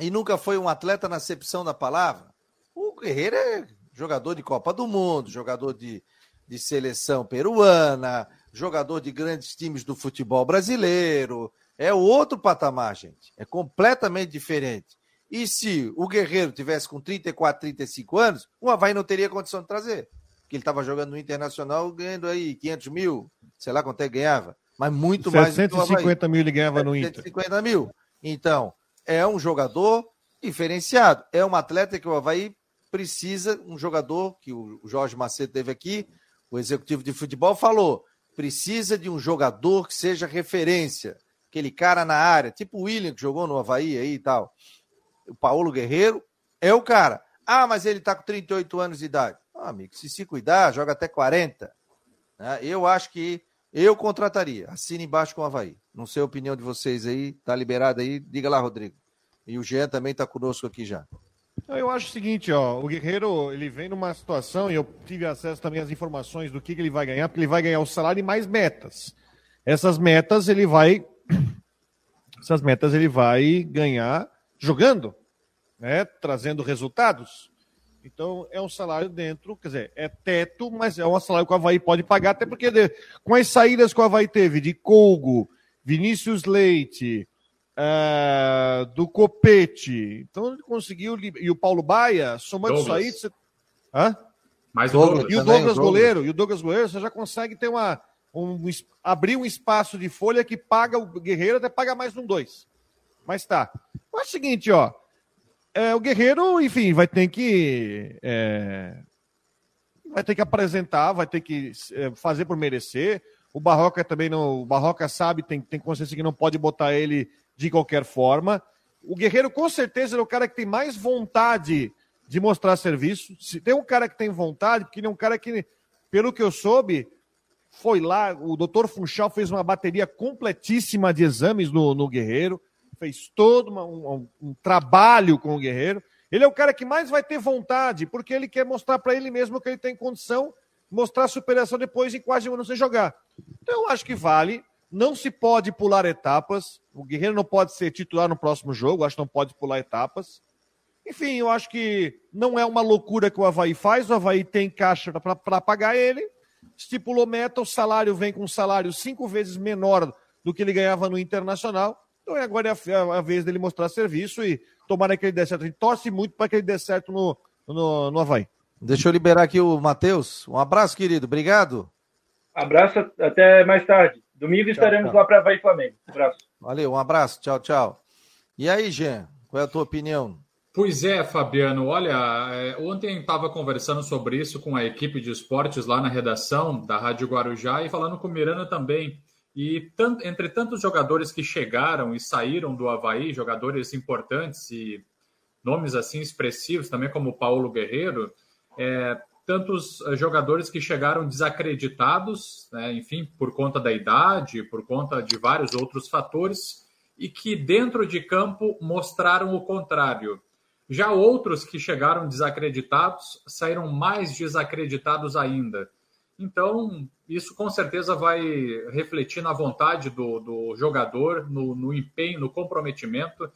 E nunca foi um atleta na acepção da palavra. O Guerreiro é jogador de Copa do Mundo, jogador de, de seleção peruana, jogador de grandes times do futebol brasileiro. É outro patamar, gente. É completamente diferente. E se o Guerreiro tivesse com 34, 35 anos, o Havaí não teria condição de trazer. Porque ele estava jogando no Internacional ganhando aí 500 mil, sei lá quanto é que ganhava. Mas muito 750 mais. 750 mil ele ganhava no Inter. 750 mil. Então, é um jogador diferenciado. É um atleta que o Havaí precisa, um jogador que o Jorge Macedo teve aqui, o executivo de futebol falou: precisa de um jogador que seja referência, aquele cara na área, tipo o William que jogou no Havaí aí e tal. O Paulo Guerreiro é o cara. Ah, mas ele tá com 38 anos de idade. Ah, amigo, se se cuidar, joga até 40. Né? Eu acho que eu contrataria. Assine embaixo com o Havaí. Não sei a opinião de vocês aí. Tá liberado aí? Diga lá, Rodrigo. E o Jean também tá conosco aqui já. Eu acho o seguinte, ó, o Guerreiro, ele vem numa situação, e eu tive acesso também às informações do que, que ele vai ganhar, porque ele vai ganhar o salário e mais metas. Essas metas ele vai essas metas ele vai ganhar jogando, né, trazendo resultados. Então é um salário dentro, quer dizer, é teto, mas é um salário que o Havaí pode pagar, até porque com as saídas que o Havaí teve de Colgo, Vinícius Leite, uh, do Copete. Então ele conseguiu. E o Paulo Baia, somando Douglas. isso aí. Você... Hã? Mais Douglas, e o Douglas, Douglas Goleiro, e o Douglas Goleiro, você já consegue ter uma. Um, abrir um espaço de folha que paga o Guerreiro, até paga mais um dois. Mas tá. Mas é o seguinte, ó. É, o Guerreiro, enfim, vai ter que. É, vai ter que apresentar, vai ter que é, fazer por merecer. O O Barroca também não. O Barroca sabe, tem, tem consciência que não pode botar ele de qualquer forma. O Guerreiro, com certeza, é o cara que tem mais vontade de mostrar serviço. Se tem um cara que tem vontade, porque ele é um cara que, pelo que eu soube, foi lá, o doutor Funchal fez uma bateria completíssima de exames no, no Guerreiro, fez todo uma, um, um, trabalho com o Guerreiro. Ele é o cara que mais vai ter vontade, porque ele quer mostrar para ele mesmo que ele tem condição, mostrar superação depois em quase um ano sem jogar. Então, eu acho que vale. Não se pode pular etapas. O Guerreiro não pode ser titular no próximo jogo, acho que não pode pular etapas. Enfim, eu acho que não é uma loucura que o Havaí faz. O Havaí tem caixa para pagar ele. Estipulou meta, o salário vem com um salário cinco vezes menor do que ele ganhava no Internacional. Então agora é a, a vez dele mostrar serviço e tomara que ele dê certo. A gente torce muito para que ele dê certo no, no, no Havaí. Deixa eu liberar aqui o Matheus. Um abraço, querido. Obrigado. Abraço, até mais tarde. Domingo tchau, estaremos tchau. lá para Havaí Flamengo. Um abraço. Valeu, um abraço. Tchau, tchau. E aí, Jean, qual é a tua opinião? Pois é, Fabiano. Olha, é, ontem estava conversando sobre isso com a equipe de esportes lá na redação da Rádio Guarujá e falando com o Miranda também. E tant, entre tantos jogadores que chegaram e saíram do Havaí, jogadores importantes e nomes assim expressivos, também como Paulo Guerreiro, é, tantos eh, jogadores que chegaram desacreditados, né, enfim, por conta da idade, por conta de vários outros fatores, e que dentro de campo mostraram o contrário. Já outros que chegaram desacreditados saíram mais desacreditados ainda. Então, isso com certeza vai refletir na vontade do, do jogador, no, no, empenho, no comprometimento,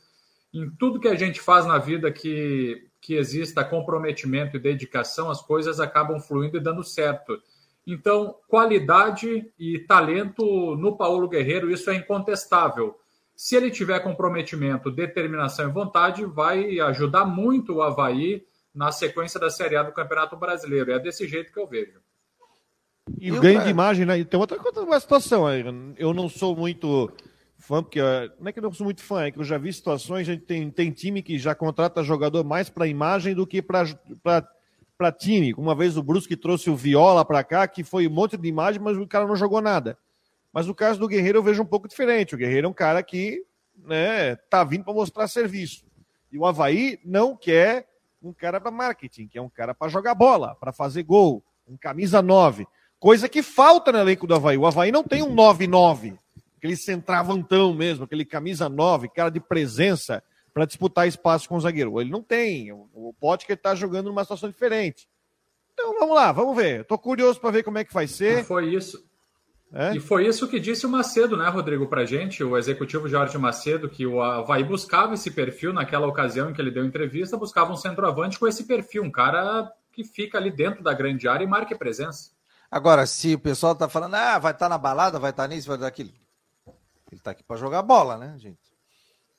em tudo que a gente faz na vida que, que exista comprometimento e dedicação, as coisas acabam fluindo e dando certo. Então, qualidade e talento no Paulo Guerreiro, isso é incontestável. Se ele tiver comprometimento, determinação e vontade, vai ajudar muito o Havaí na sequência da Série A do Campeonato Brasileiro. É desse jeito que eu vejo. E o ganho de imagem, né? Tem outra, outra situação. Eu não sou muito fã, porque não é que eu não sou muito fã, é que eu já vi situações, a gente tem, tem time que já contrata jogador mais para imagem do que para time. Uma vez o Brusque trouxe o Viola para cá, que foi um monte de imagem, mas o cara não jogou nada. Mas no caso do Guerreiro eu vejo um pouco diferente. O Guerreiro é um cara que né, tá vindo para mostrar serviço. E o Havaí não quer um cara para marketing, que é um cara para jogar bola, para fazer gol, um camisa 9. Coisa que falta no elenco do Havaí. O Havaí não tem um 9-9, aquele centravantão mesmo, aquele camisa 9, cara de presença para disputar espaço com o zagueiro. Ele não tem. O Potker está jogando numa situação diferente. Então vamos lá, vamos ver. Estou curioso para ver como é que vai ser. Foi isso. É? E foi isso que disse o Macedo, né, Rodrigo, para gente, o executivo Jorge Macedo, que o Havaí buscava esse perfil naquela ocasião em que ele deu entrevista, buscava um centroavante com esse perfil, um cara que fica ali dentro da grande área e marque presença. Agora, se o pessoal tá falando, ah, vai estar tá na balada, vai estar tá nisso, vai estar aquilo. Ele tá aqui para jogar bola, né, gente?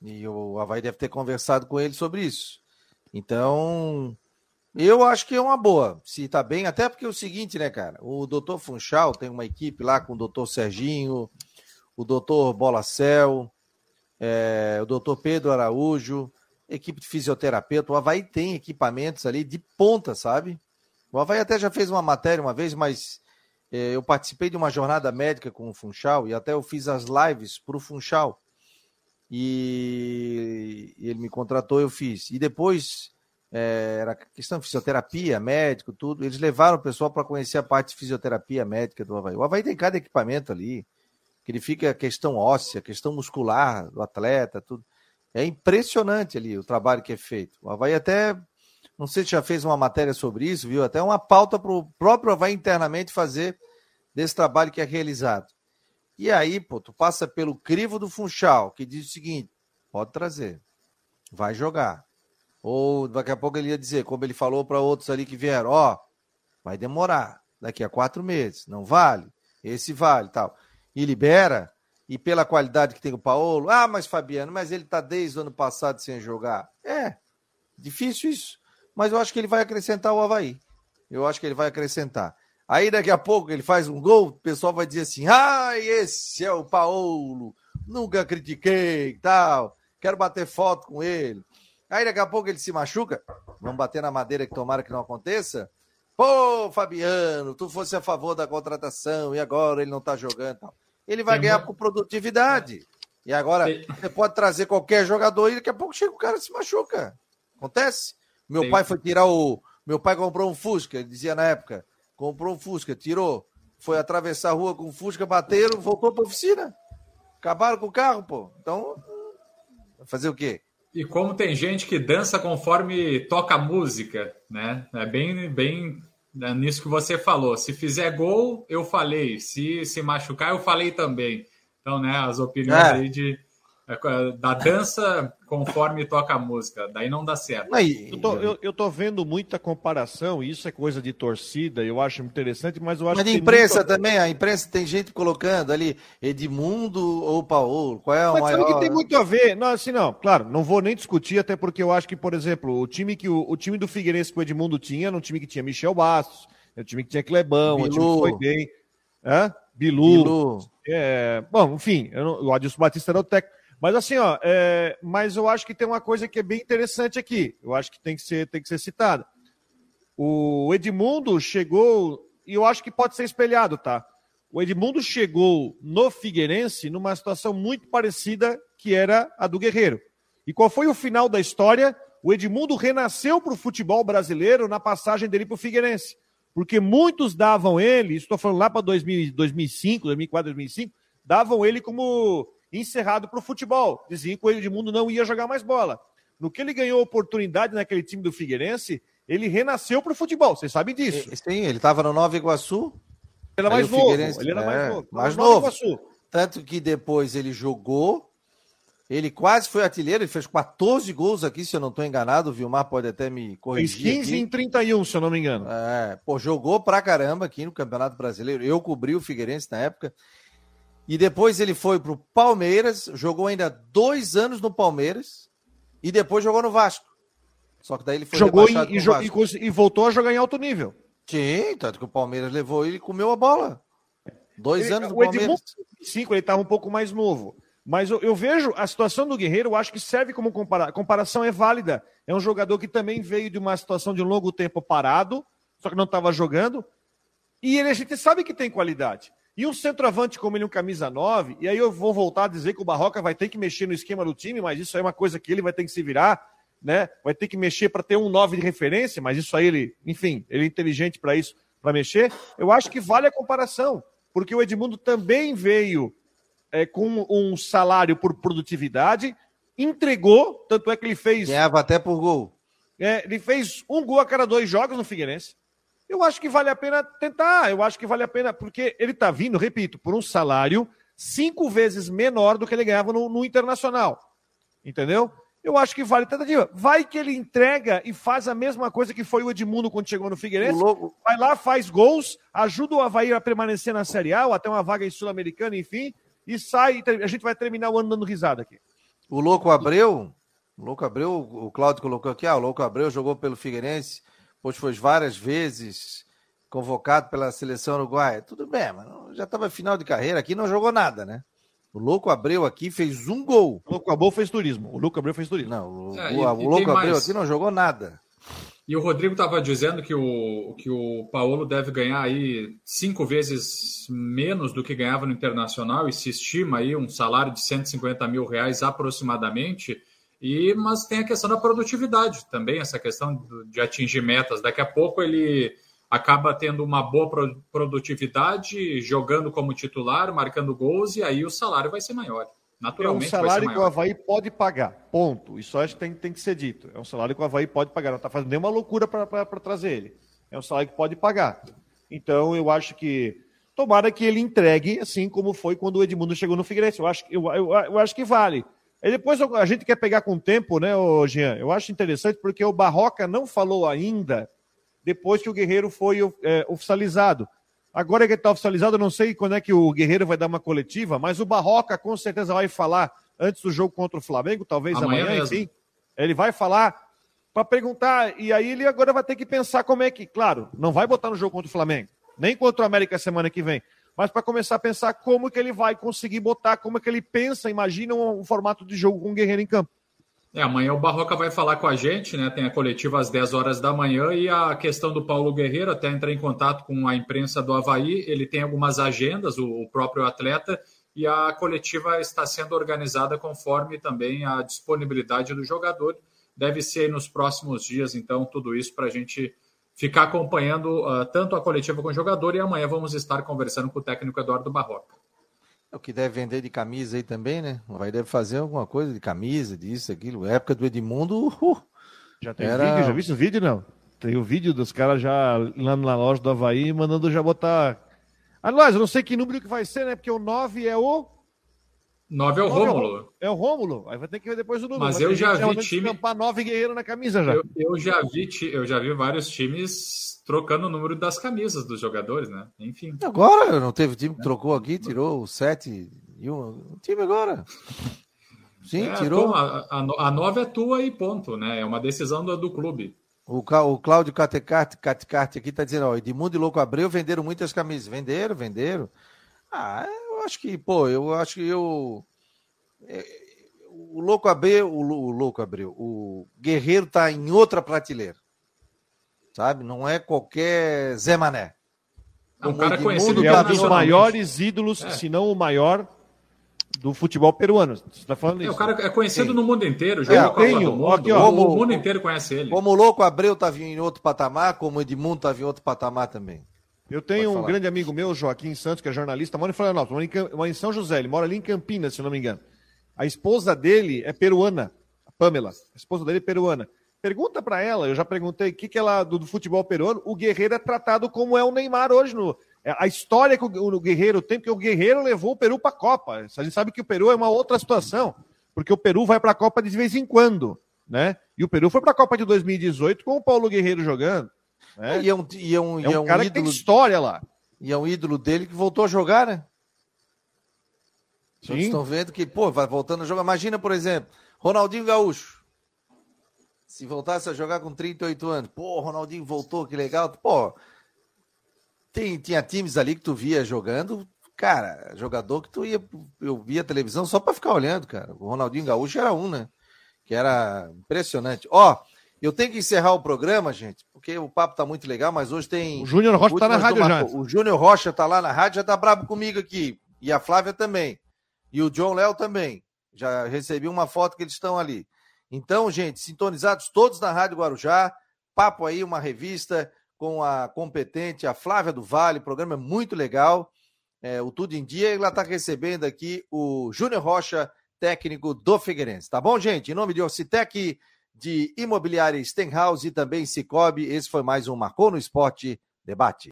E o Havaí deve ter conversado com ele sobre isso. Então, eu acho que é uma boa, se tá bem, até porque é o seguinte, né, cara? O doutor Funchal tem uma equipe lá com o doutor Serginho, o doutor Bolacel, é, o doutor Pedro Araújo, equipe de fisioterapeuta. O Havaí tem equipamentos ali de ponta, sabe? O Havaí até já fez uma matéria uma vez, mas eu participei de uma jornada médica com o Funchal e até eu fiz as lives para o Funchal. E ele me contratou, eu fiz. E depois é, era questão de fisioterapia, médico, tudo. Eles levaram o pessoal para conhecer a parte de fisioterapia médica do Havaí. O Havaí tem cada equipamento ali, que ele fica a questão óssea, questão muscular do atleta, tudo. É impressionante ali o trabalho que é feito. O Havaí até, não sei se já fez uma matéria sobre isso, viu? Até uma pauta para o próprio Havaí internamente fazer desse trabalho que é realizado. E aí, pô, tu passa pelo crivo do Funchal, que diz o seguinte: pode trazer, vai jogar ou daqui a pouco ele ia dizer, como ele falou para outros ali que vieram, ó, vai demorar, daqui a quatro meses, não vale, esse vale tal. E libera, e pela qualidade que tem o Paulo, ah, mas Fabiano, mas ele tá desde o ano passado sem jogar. É, difícil isso, mas eu acho que ele vai acrescentar o Havaí. Eu acho que ele vai acrescentar. Aí daqui a pouco ele faz um gol, o pessoal vai dizer assim: ah, esse é o Paulo, nunca critiquei, tal, quero bater foto com ele. Aí daqui a pouco ele se machuca, vamos bater na madeira que tomara que não aconteça. Pô, Fabiano, tu fosse a favor da contratação e agora ele não tá jogando. Ele vai Tem ganhar por produtividade. E agora você pode trazer qualquer jogador e daqui a pouco chega o cara e se machuca. Acontece. Meu Tem... pai foi tirar o. Meu pai comprou um Fusca, dizia na época. Comprou um Fusca, tirou, foi atravessar a rua com o Fusca, bateram, voltou para oficina. Acabaram com o carro, pô. Então, fazer o quê? E como tem gente que dança conforme toca música, né? É bem, bem né, nisso que você falou. Se fizer gol, eu falei. Se se machucar, eu falei também. Então, né, as opiniões é. aí de da dança conforme toca a música, daí não dá certo. Aí, eu, tô, eu, eu tô vendo muita comparação, isso é coisa de torcida, eu acho interessante, mas eu acho mas que. Mas imprensa muito... também, a imprensa tem gente colocando ali Edmundo ou Paulo, qual é o mas maior? que tem muito a ver, não, assim não, claro, não vou nem discutir, até porque eu acho que, por exemplo, o time que o, o time do Figueirense que o Edmundo tinha, era um time que tinha Michel Bastos, era um time que tinha Clebão, Bilu. um time que foi bem. Hã? Bilu. Bilu. É, bom, enfim, não, o Adilson Batista era o técnico. Mas assim, ó, é, mas eu acho que tem uma coisa que é bem interessante aqui. Eu acho que tem que ser, tem que ser citada. O Edmundo chegou, e eu acho que pode ser espelhado, tá? O Edmundo chegou no Figueirense numa situação muito parecida que era a do Guerreiro. E qual foi o final da história? O Edmundo renasceu para o futebol brasileiro na passagem dele para o Figueirense. Porque muitos davam ele, estou falando lá para 2005, 2004, 2005, davam ele como encerrado para o futebol. Diziam que o Edmundo não ia jogar mais bola. No que ele ganhou oportunidade naquele time do Figueirense, ele renasceu para o futebol. Vocês sabem disso. Sim, ele estava no Nova Iguaçu. Ele era mais novo. Ele era é, mais novo. Mais novo. Iguaçu. Tanto que depois ele jogou. Ele quase foi artilheiro, ele fez 14 gols aqui, se eu não estou enganado. O Vilmar pode até me corrigir. Fez 15 aqui. em 31, se eu não me engano. É, pô, jogou pra caramba aqui no Campeonato Brasileiro. Eu cobri o Figueirense na época. E depois ele foi para o Palmeiras, jogou ainda dois anos no Palmeiras e depois jogou no Vasco. Só que daí ele foi jogou e, e, e, voltou a jogar em alto nível. Sim, tanto que o Palmeiras levou ele e comeu a bola. Dois ele, anos no o Palmeiras. Cinco, ele estava um pouco mais novo. Mas eu, eu, vejo a situação do Guerreiro, eu acho que serve como comparação. A comparação é válida. É um jogador que também veio de uma situação de um longo tempo parado, só que não estava jogando. E ele, a gente sabe que tem qualidade. E um centroavante como ele, um camisa 9, e aí eu vou voltar a dizer que o Barroca vai ter que mexer no esquema do time, mas isso aí é uma coisa que ele vai ter que se virar, né? Vai ter que mexer para ter um 9 de referência, mas isso aí ele, enfim, ele é inteligente para isso, para mexer. Eu acho que vale a comparação, porque o Edmundo também veio é, com um salário por produtividade, entregou, tanto é que ele fez. Ganhava até por gol. É, ele fez um gol a cada dois jogos no Figueirense. Eu acho que vale a pena tentar, eu acho que vale a pena, porque ele está vindo, repito, por um salário cinco vezes menor do que ele ganhava no, no Internacional. Entendeu? Eu acho que vale a tentativa. Vai que ele entrega e faz a mesma coisa que foi o Edmundo quando chegou no Figueirense. Vai lá, faz gols, ajuda o Havaí a permanecer na Série A, ou até uma vaga em Sul-Americana, enfim, e sai. A gente vai terminar o ano dando risada aqui. O Louco Abreu, o Louco Abreu, o Cláudio colocou aqui, ah, o Louco Abreu jogou pelo Figueirense pois foi várias vezes convocado pela seleção uruguaia. Tudo bem, mas já estava final de carreira aqui, não jogou nada, né? O Louco Abreu aqui fez um gol. O Louco Abreu fez turismo. O Louco Abreu fez turismo. Não, o, é, o, e, o Louco Abreu aqui não jogou nada. E o Rodrigo estava dizendo que o, que o Paulo deve ganhar aí cinco vezes menos do que ganhava no Internacional e se estima aí um salário de 150 mil reais aproximadamente. E, mas tem a questão da produtividade também, essa questão de atingir metas. Daqui a pouco ele acaba tendo uma boa produtividade, jogando como titular, marcando gols, e aí o salário vai ser maior. Naturalmente. É um salário que o Havaí pode pagar. Ponto. Isso acho que tem, tem que ser dito. É um salário que o Havaí pode pagar. Não está fazendo nenhuma loucura para trazer ele. É um salário que pode pagar. Então, eu acho que. Tomara que ele entregue, assim como foi quando o Edmundo chegou no Figueirense. Eu acho, eu, eu, eu acho que vale. E depois a gente quer pegar com o tempo, né, Jean? Eu acho interessante porque o Barroca não falou ainda depois que o Guerreiro foi é, oficializado. Agora que ele está oficializado, eu não sei quando é que o Guerreiro vai dar uma coletiva, mas o Barroca com certeza vai falar antes do jogo contra o Flamengo, talvez amanhã, amanhã enfim. Ele vai falar para perguntar, e aí ele agora vai ter que pensar como é que, claro, não vai botar no jogo contra o Flamengo, nem contra o América semana que vem, mas para começar a pensar como que ele vai conseguir botar, como é que ele pensa, imagina um, um formato de jogo com o Guerreiro em campo. É, amanhã o Barroca vai falar com a gente, né? Tem a coletiva às 10 horas da manhã e a questão do Paulo Guerreiro, até entrar em contato com a imprensa do Havaí, ele tem algumas agendas, o, próprio atleta, e a coletiva está sendo organizada conforme também a disponibilidade do jogador. Deve ser nos próximos dias, então, tudo isso para a gente ficar acompanhando uh, tanto a coletiva com o jogador e amanhã vamos estar conversando com o técnico Eduardo Barroca. É o que deve vender de camisa aí também, né? Vai deve fazer alguma coisa de camisa, disso, aquilo. A época do Edmundo. Uh, já tem era... vídeo? Já viu o vídeo, não? Tem o vídeo dos caras já lá na loja do Havaí mandando já botar. Aliás, eu não sei que número que vai ser, né? Porque o 9 é o. 9 é o Rômulo. É o Rômulo. Aí vai ter que ver depois o número. Mas, Mas eu já vi time. 9 guerreiro na camisa já. Eu, eu, já vi, eu já vi vários times trocando o número das camisas dos jogadores, né? Enfim. Agora não teve time que trocou aqui, tirou o 7 e um. O time agora. Sim, é, tirou. A, a, a nova é tua e ponto, né? É uma decisão do, do clube. O, o Cláudio Catecarte, Catecarte aqui está dizendo, ó, Edmundo e Louco Abreu venderam muitas camisas. Venderam, venderam. Ah, eu acho que, pô, eu acho que eu. É, o Louco Abreu, o, o Louco Abreu, o Guerreiro tá em outra prateleira sabe? Não é qualquer Zé Mané. É um cara conhecido. É um dos maiores ídolos, é. se não o maior, do futebol peruano. Você tá falando é, isso? O cara é conhecido Sim. no mundo inteiro. É, tenho, mundo, aqui, ó, o, mundo inteiro conhece ele. Como o Louco Abreu estava em outro patamar, como o Edmundo estava em outro patamar também. Eu tenho um grande amigo meu, Joaquim Santos, que é jornalista, mora em Florianópolis, mora em São José, ele mora ali em Campinas, se não me engano. A esposa dele é peruana, a Pamela. A esposa dele é peruana. Pergunta para ela, eu já perguntei o que, que ela do, do, futebol peruano, o Guerreiro é tratado como é o Neymar hoje. No, é, a história que o, o Guerreiro tem, porque o Guerreiro levou o Peru para a Copa. A gente sabe que o Peru é uma outra situação, porque o Peru vai para a Copa de vez em quando, né? E o Peru foi para a Copa de 2018 com o Paulo Guerreiro jogando. Né? E é um, e é um, é um, é um cara ídolo, que tem história lá. E é um ídolo dele que voltou a jogar, né? Vocês estão vendo que, pô, vai voltando a jogar. Imagina, por exemplo, Ronaldinho Gaúcho. Se voltasse a jogar com 38 anos, pô, Ronaldinho voltou, que legal. Pô, tem, tinha times ali que tu via jogando, cara, jogador que tu ia, eu via televisão só para ficar olhando, cara. O Ronaldinho Gaúcho era um, né? Que era impressionante. Ó, eu tenho que encerrar o programa, gente, porque o papo tá muito legal, mas hoje tem. O Júnior Rocha tá na rádio já. O Júnior Rocha tá lá na rádio, já tá brabo comigo aqui. E a Flávia também. E o John Léo também. Já recebi uma foto que eles estão ali. Então, gente, sintonizados todos na Rádio Guarujá, papo aí, uma revista com a competente, a Flávia do Vale, programa é muito legal. É, o Tudo em Dia, ela está recebendo aqui o Júnior Rocha, técnico do Figueirense. Tá bom, gente? Em nome de Orcitec, de Imobiliária Stenhouse e também Cicobi, esse foi mais um Marcou no Esporte Debate.